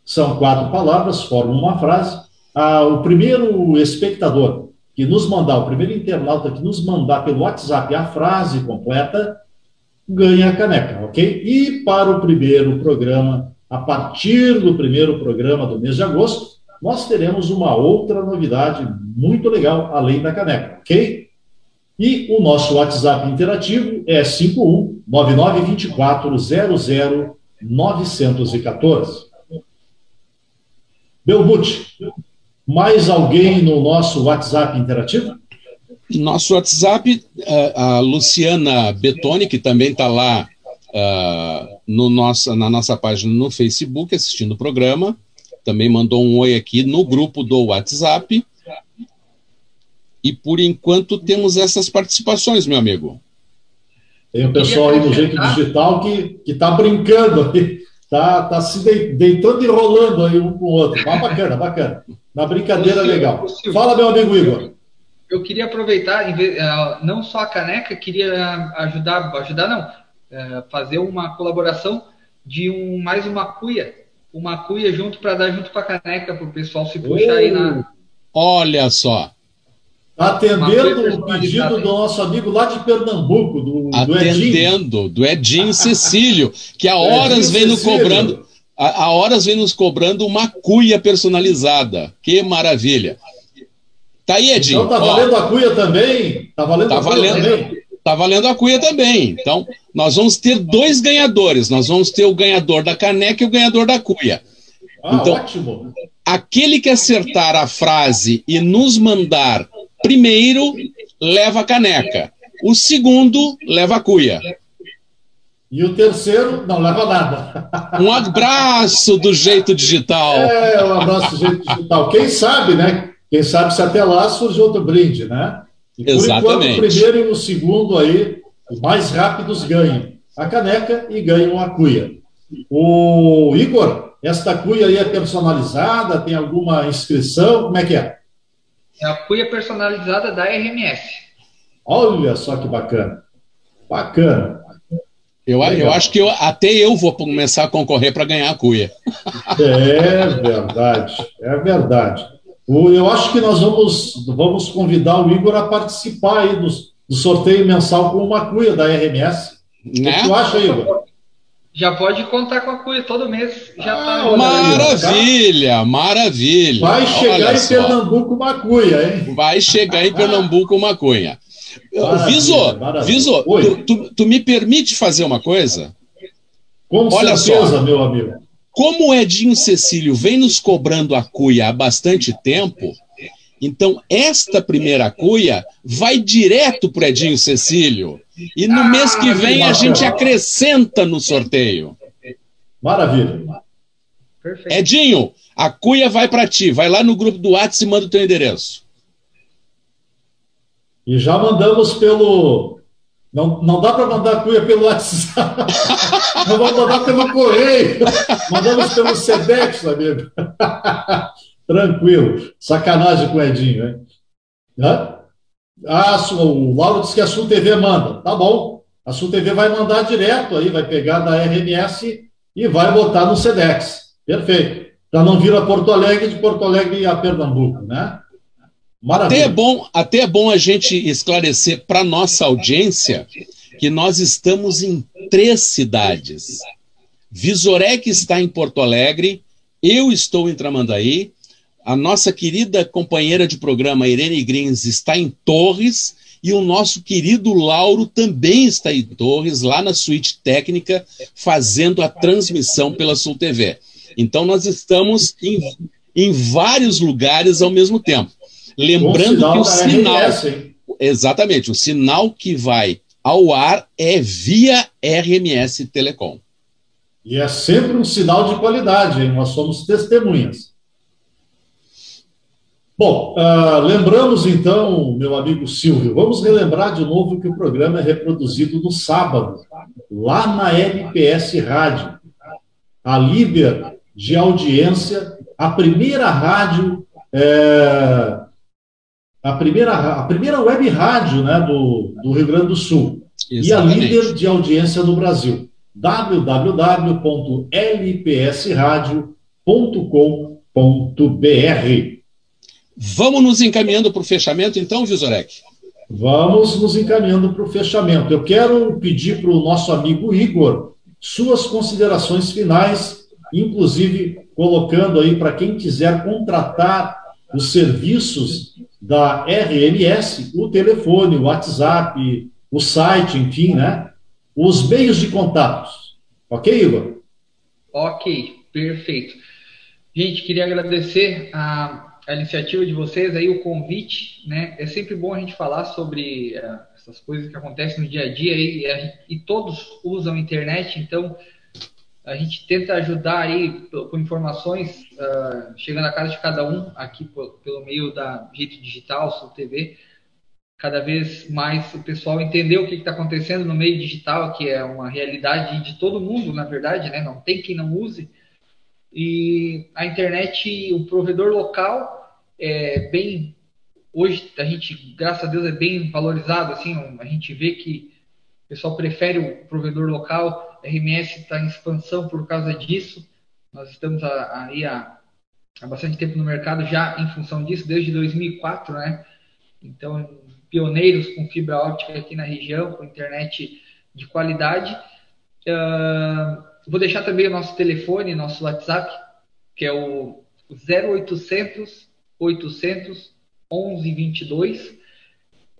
são quatro palavras, formam uma frase. Ah, o primeiro espectador que nos mandar, o primeiro internauta que nos mandar pelo WhatsApp a frase completa, ganha a caneca, ok? E para o primeiro programa, a partir do primeiro programa do mês de agosto, nós teremos uma outra novidade muito legal, além da caneca, ok? E o nosso WhatsApp interativo é 51 9924 00 914. Belbuti, mais alguém no nosso WhatsApp interativo? Nosso WhatsApp, a Luciana Betoni, que também está lá uh, no nosso, na nossa página no Facebook, assistindo o programa, também mandou um oi aqui no grupo do WhatsApp. E por enquanto temos essas participações, meu amigo. Tem o pessoal aí do Jeito Digital que está brincando aí, está tá se deitando e rolando aí um com o outro. Mas bacana, bacana. Na brincadeira legal. Fala, meu amigo Igor. Eu queria aproveitar, eh, não só a caneca, queria ajudar, ajudar não, eh, fazer uma colaboração de um, mais uma cuia, uma cuia junto para dar junto com a caneca para o pessoal se puxar oh. aí na. Olha só. Atendendo o pedido do nosso amigo lá de Pernambuco, do, Atendendo, do Edinho, do Edinho Cecílio, que há horas vem nos cobrando, há, há horas vem nos cobrando uma cuia personalizada. Que maravilha. Tá aí, Edinho. Então tá valendo Ó, a cuia também? Tá valendo tá a cuia valendo, também? Tá valendo a cuia também. Então, nós vamos ter dois ganhadores. Nós vamos ter o ganhador da caneca e o ganhador da cuia. Ah, então, ótimo. Aquele que acertar a frase e nos mandar primeiro leva a caneca. O segundo leva a cuia. E o terceiro não leva nada. Um abraço do jeito digital. É, um abraço do jeito digital. Quem sabe, né? Quem sabe se até lá surge outro brinde, né? E Exatamente. enquanto, o primeiro e o segundo aí, os mais rápidos ganham a caneca e ganham a cuia. O Igor, esta cuia aí é personalizada? Tem alguma inscrição? Como é que é? É a cuia personalizada da RMS. Olha só que bacana. Bacana. Eu, eu acho que eu, até eu vou começar a concorrer para ganhar a cuia. É verdade, é verdade. Eu acho que nós vamos, vamos convidar o Igor a participar aí do, do sorteio mensal com uma cuia da RMS. Né? O que tu acha, Igor? Já pode contar com a cuia todo mês. Já ah, tá... Maravilha, aí, maravilha. Vai chegar Olha em só. Pernambuco uma cuia, hein? Vai chegar em Pernambuco uma cuia. Viso, Viso tu, tu, tu, me permite fazer uma coisa? Com Olha certeza, só. meu amigo. Como o Edinho Cecílio vem nos cobrando a cuia há bastante tempo, então esta primeira cuia vai direto para Edinho Cecílio. E no ah, mês que vem a gente acrescenta no sorteio. Maravilha. Perfeito. Edinho, a cuia vai para ti. Vai lá no grupo do WhatsApp e manda o teu endereço. E já mandamos pelo. Não, não dá para mandar cuia pelo WhatsApp. não vamos mandar pelo correio. Mandamos pelo Sedex, amigo. Tranquilo. Sacanagem com o Edinho, hein? Hã? Ah, o Lauro disse que a Sul TV manda. Tá bom. A Sul TV vai mandar direto aí, vai pegar da RMS e vai botar no SEDEX. Perfeito. Para não vir a Porto Alegre, de Porto Alegre a Pernambuco, né? Maravilha. Até é bom, até é bom a gente esclarecer para nossa audiência que nós estamos em três cidades. Visorec está em Porto Alegre, eu estou em Tramandaí, a nossa querida companheira de programa, Irene Grins, está em Torres e o nosso querido Lauro também está em Torres, lá na suíte técnica, fazendo a transmissão pela Sul TV. Então, nós estamos em, em vários lugares ao mesmo tempo. Lembrando que o sinal. RMS, exatamente, o sinal que vai ao ar é via RMS Telecom. E é sempre um sinal de qualidade, hein? nós somos testemunhas. Bom, uh, lembramos então, meu amigo Silvio, vamos relembrar de novo que o programa é reproduzido no sábado, lá na LPS Rádio, a líder de audiência, a primeira rádio, é, a, primeira, a primeira web rádio né, do, do Rio Grande do Sul, Exatamente. e a líder de audiência do Brasil, www.lpsradio.com.br. Vamos nos encaminhando para o fechamento, então, Visorek? Vamos nos encaminhando para o fechamento. Eu quero pedir para o nosso amigo Igor suas considerações finais, inclusive colocando aí para quem quiser contratar os serviços da RMS, o telefone, o WhatsApp, o site, enfim, né? Os meios de contatos. Ok, Igor? Ok, perfeito. Gente, queria agradecer a a iniciativa de vocês, aí o convite, né? É sempre bom a gente falar sobre uh, essas coisas que acontecem no dia a dia e, e todos usam a internet, então a gente tenta ajudar aí com informações uh, chegando à casa de cada um aqui pelo meio da Jeito Digital, Sul TV, cada vez mais o pessoal entender o que está acontecendo no meio digital, que é uma realidade de todo mundo, na verdade, né? Não tem quem não use. E a internet, o provedor local é bem hoje a gente, graças a Deus, é bem valorizado. Assim, a gente vê que o pessoal prefere o provedor local. A RMS está em expansão por causa disso. Nós estamos aí há, há bastante tempo no mercado já em função disso, desde 2004, né? Então, pioneiros com fibra óptica aqui na região, com internet de qualidade. Uh, vou deixar também o nosso telefone, nosso WhatsApp, que é o 0800 800 1122.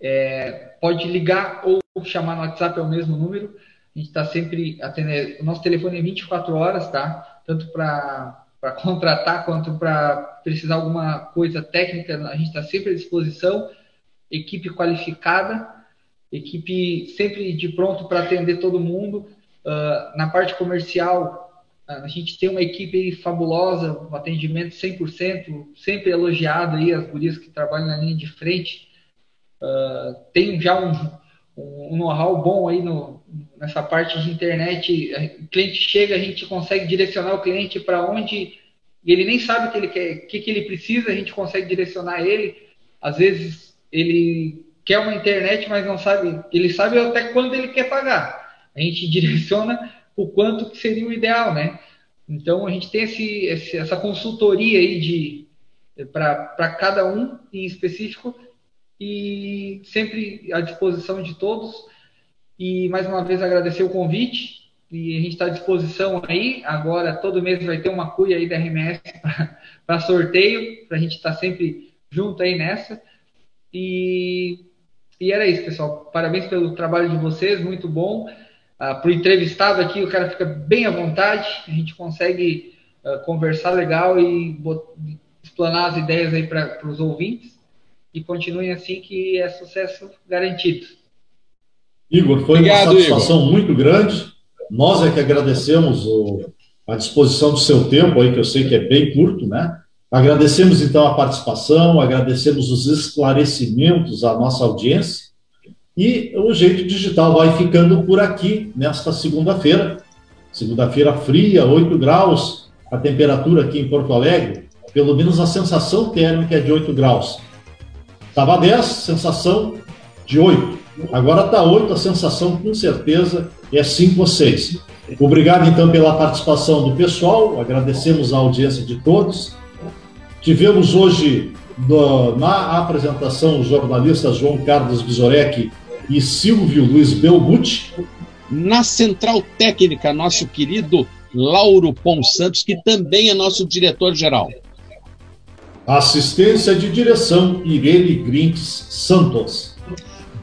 É, pode ligar ou chamar no WhatsApp, é o mesmo número. A gente está sempre atendendo. O nosso telefone é 24 horas, tá? Tanto para contratar quanto para precisar alguma coisa técnica, a gente está sempre à disposição. Equipe qualificada, equipe sempre de pronto para atender todo mundo. Uh, na parte comercial, a gente tem uma equipe fabulosa, um atendimento 100%, sempre elogiado aí, as gurias que trabalham na linha de frente. Uh, tem já um, um know-how bom aí no, nessa parte de internet. O cliente chega, a gente consegue direcionar o cliente para onde ele nem sabe o que ele quer, o que, que ele precisa, a gente consegue direcionar ele. Às vezes ele quer uma internet, mas não sabe, ele sabe até quando ele quer pagar. A gente direciona o quanto que seria o ideal, né? Então a gente tem esse, esse essa consultoria aí de para cada um em específico e sempre à disposição de todos. E mais uma vez agradecer o convite e a gente está à disposição aí. Agora todo mês vai ter uma cuia aí da RMS para sorteio, para a gente estar tá sempre junto aí nessa. E, e era isso, pessoal. Parabéns pelo trabalho de vocês, muito bom. Ah, para o entrevistado aqui, o cara fica bem à vontade, a gente consegue uh, conversar legal e explanar as ideias aí para os ouvintes. E continuem assim que é sucesso garantido. Igor, foi Obrigado, uma satisfação Igor. muito grande. Nós é que agradecemos o, a disposição do seu tempo aí, que eu sei que é bem curto, né? Agradecemos então a participação, agradecemos os esclarecimentos à nossa audiência e o Jeito Digital vai ficando por aqui nesta segunda-feira. Segunda-feira fria, 8 graus, a temperatura aqui em Porto Alegre, pelo menos a sensação térmica é de 8 graus. Estava 10, sensação de 8. Agora está 8, a sensação com certeza é 5 ou 6. Obrigado então pela participação do pessoal, agradecemos a audiência de todos. Tivemos hoje do, na apresentação o jornalista João Carlos Visorek e Silvio Luiz Belbucci. Na central técnica, nosso querido Lauro Pons Santos, que também é nosso diretor-geral. Assistência de direção, Irene Grintes Santos.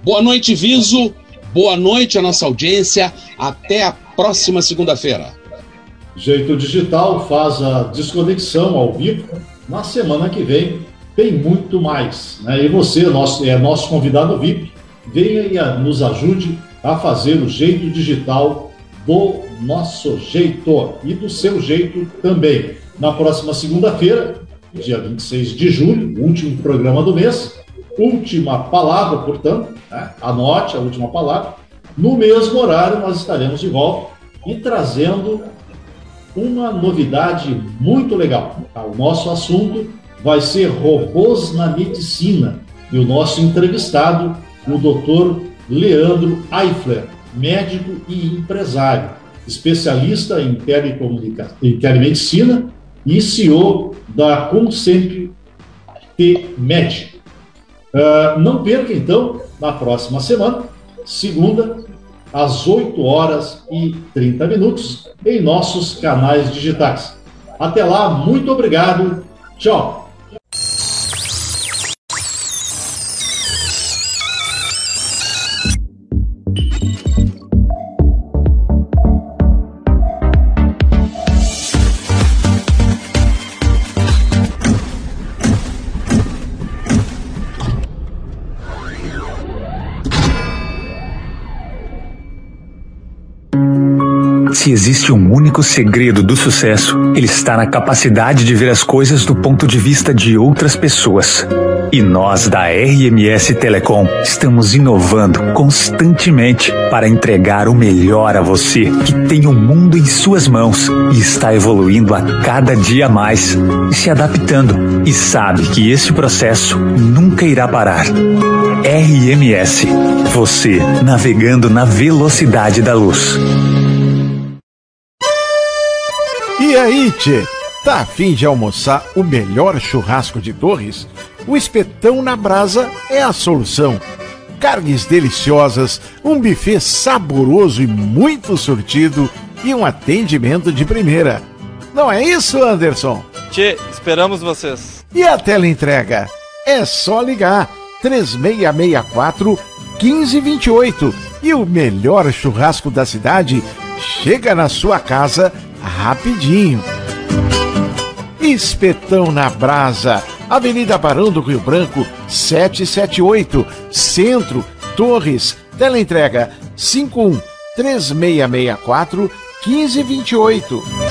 Boa noite, Viso. Boa noite à nossa audiência. Até a próxima segunda-feira. Jeito Digital faz a desconexão ao vivo. Na semana que vem tem muito mais. Né? E você nosso, é nosso convidado VIP venha e nos ajude a fazer o jeito digital do nosso jeito e do seu jeito também. Na próxima segunda-feira, dia 26 de julho, último programa do mês. Última palavra, portanto, né? anote a última palavra. No mesmo horário, nós estaremos de volta e trazendo uma novidade muito legal. O nosso assunto vai ser robôs na medicina e o nosso entrevistado, o doutor Leandro Eifler, médico e empresário, especialista em, em telemedicina e CEO da Consent Med. Uh, não perca, então, na próxima semana, segunda, às 8 horas e 30 minutos, em nossos canais digitais. Até lá, muito obrigado. Tchau. Se existe um único segredo do sucesso, ele está na capacidade de ver as coisas do ponto de vista de outras pessoas. E nós da RMS Telecom estamos inovando constantemente para entregar o melhor a você, que tem o mundo em suas mãos e está evoluindo a cada dia mais, se adaptando e sabe que esse processo nunca irá parar. RMS, você navegando na velocidade da luz. E aí, tchê? Tá afim de almoçar o melhor churrasco de Torres? O espetão na brasa é a solução. Carnes deliciosas, um buffet saboroso e muito surtido e um atendimento de primeira. Não é isso, Anderson? Tchê, esperamos vocês. E a tela entrega? É só ligar 3664 1528 e o melhor churrasco da cidade chega na sua casa rapidinho. Espetão na Brasa, Avenida Barão do Rio Branco, 778, Centro, Torres, teleentrega 51 3664 1528.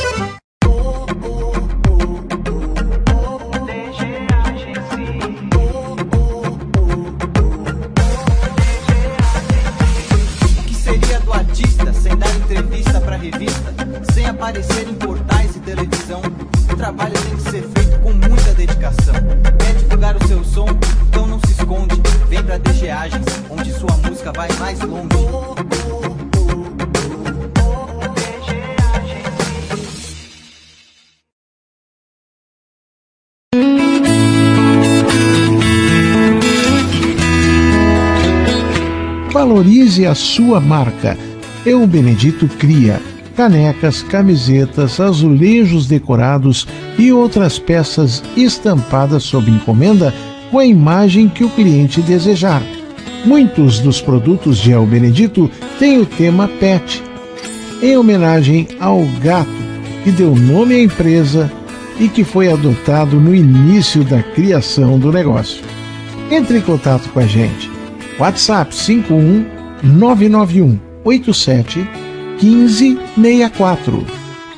A sua marca. Eu Benedito Cria canecas, camisetas, azulejos decorados e outras peças estampadas sob encomenda com a imagem que o cliente desejar. Muitos dos produtos de El Benedito têm o tema PET, em homenagem ao gato que deu nome à empresa e que foi adotado no início da criação do negócio. Entre em contato com a gente. WhatsApp 51 991 87 1564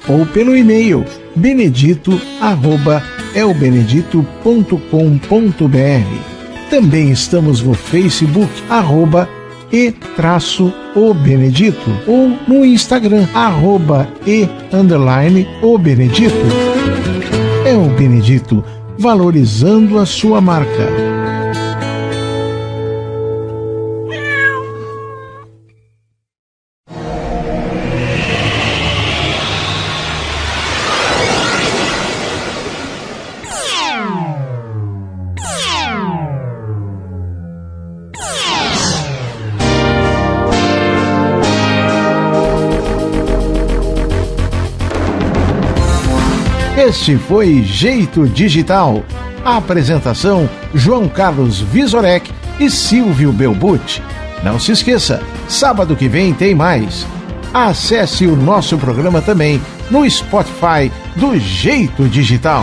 ou pelo e-mail benedito@elbenedito.com.br. Também estamos no Facebook arroba e traço o Benedito ou no Instagram arroba e underline o Benedito. É o Benedito valorizando a sua marca. Este foi Jeito Digital. A apresentação: João Carlos Visorek e Silvio Belbucci. Não se esqueça, sábado que vem tem mais. Acesse o nosso programa também no Spotify do Jeito Digital.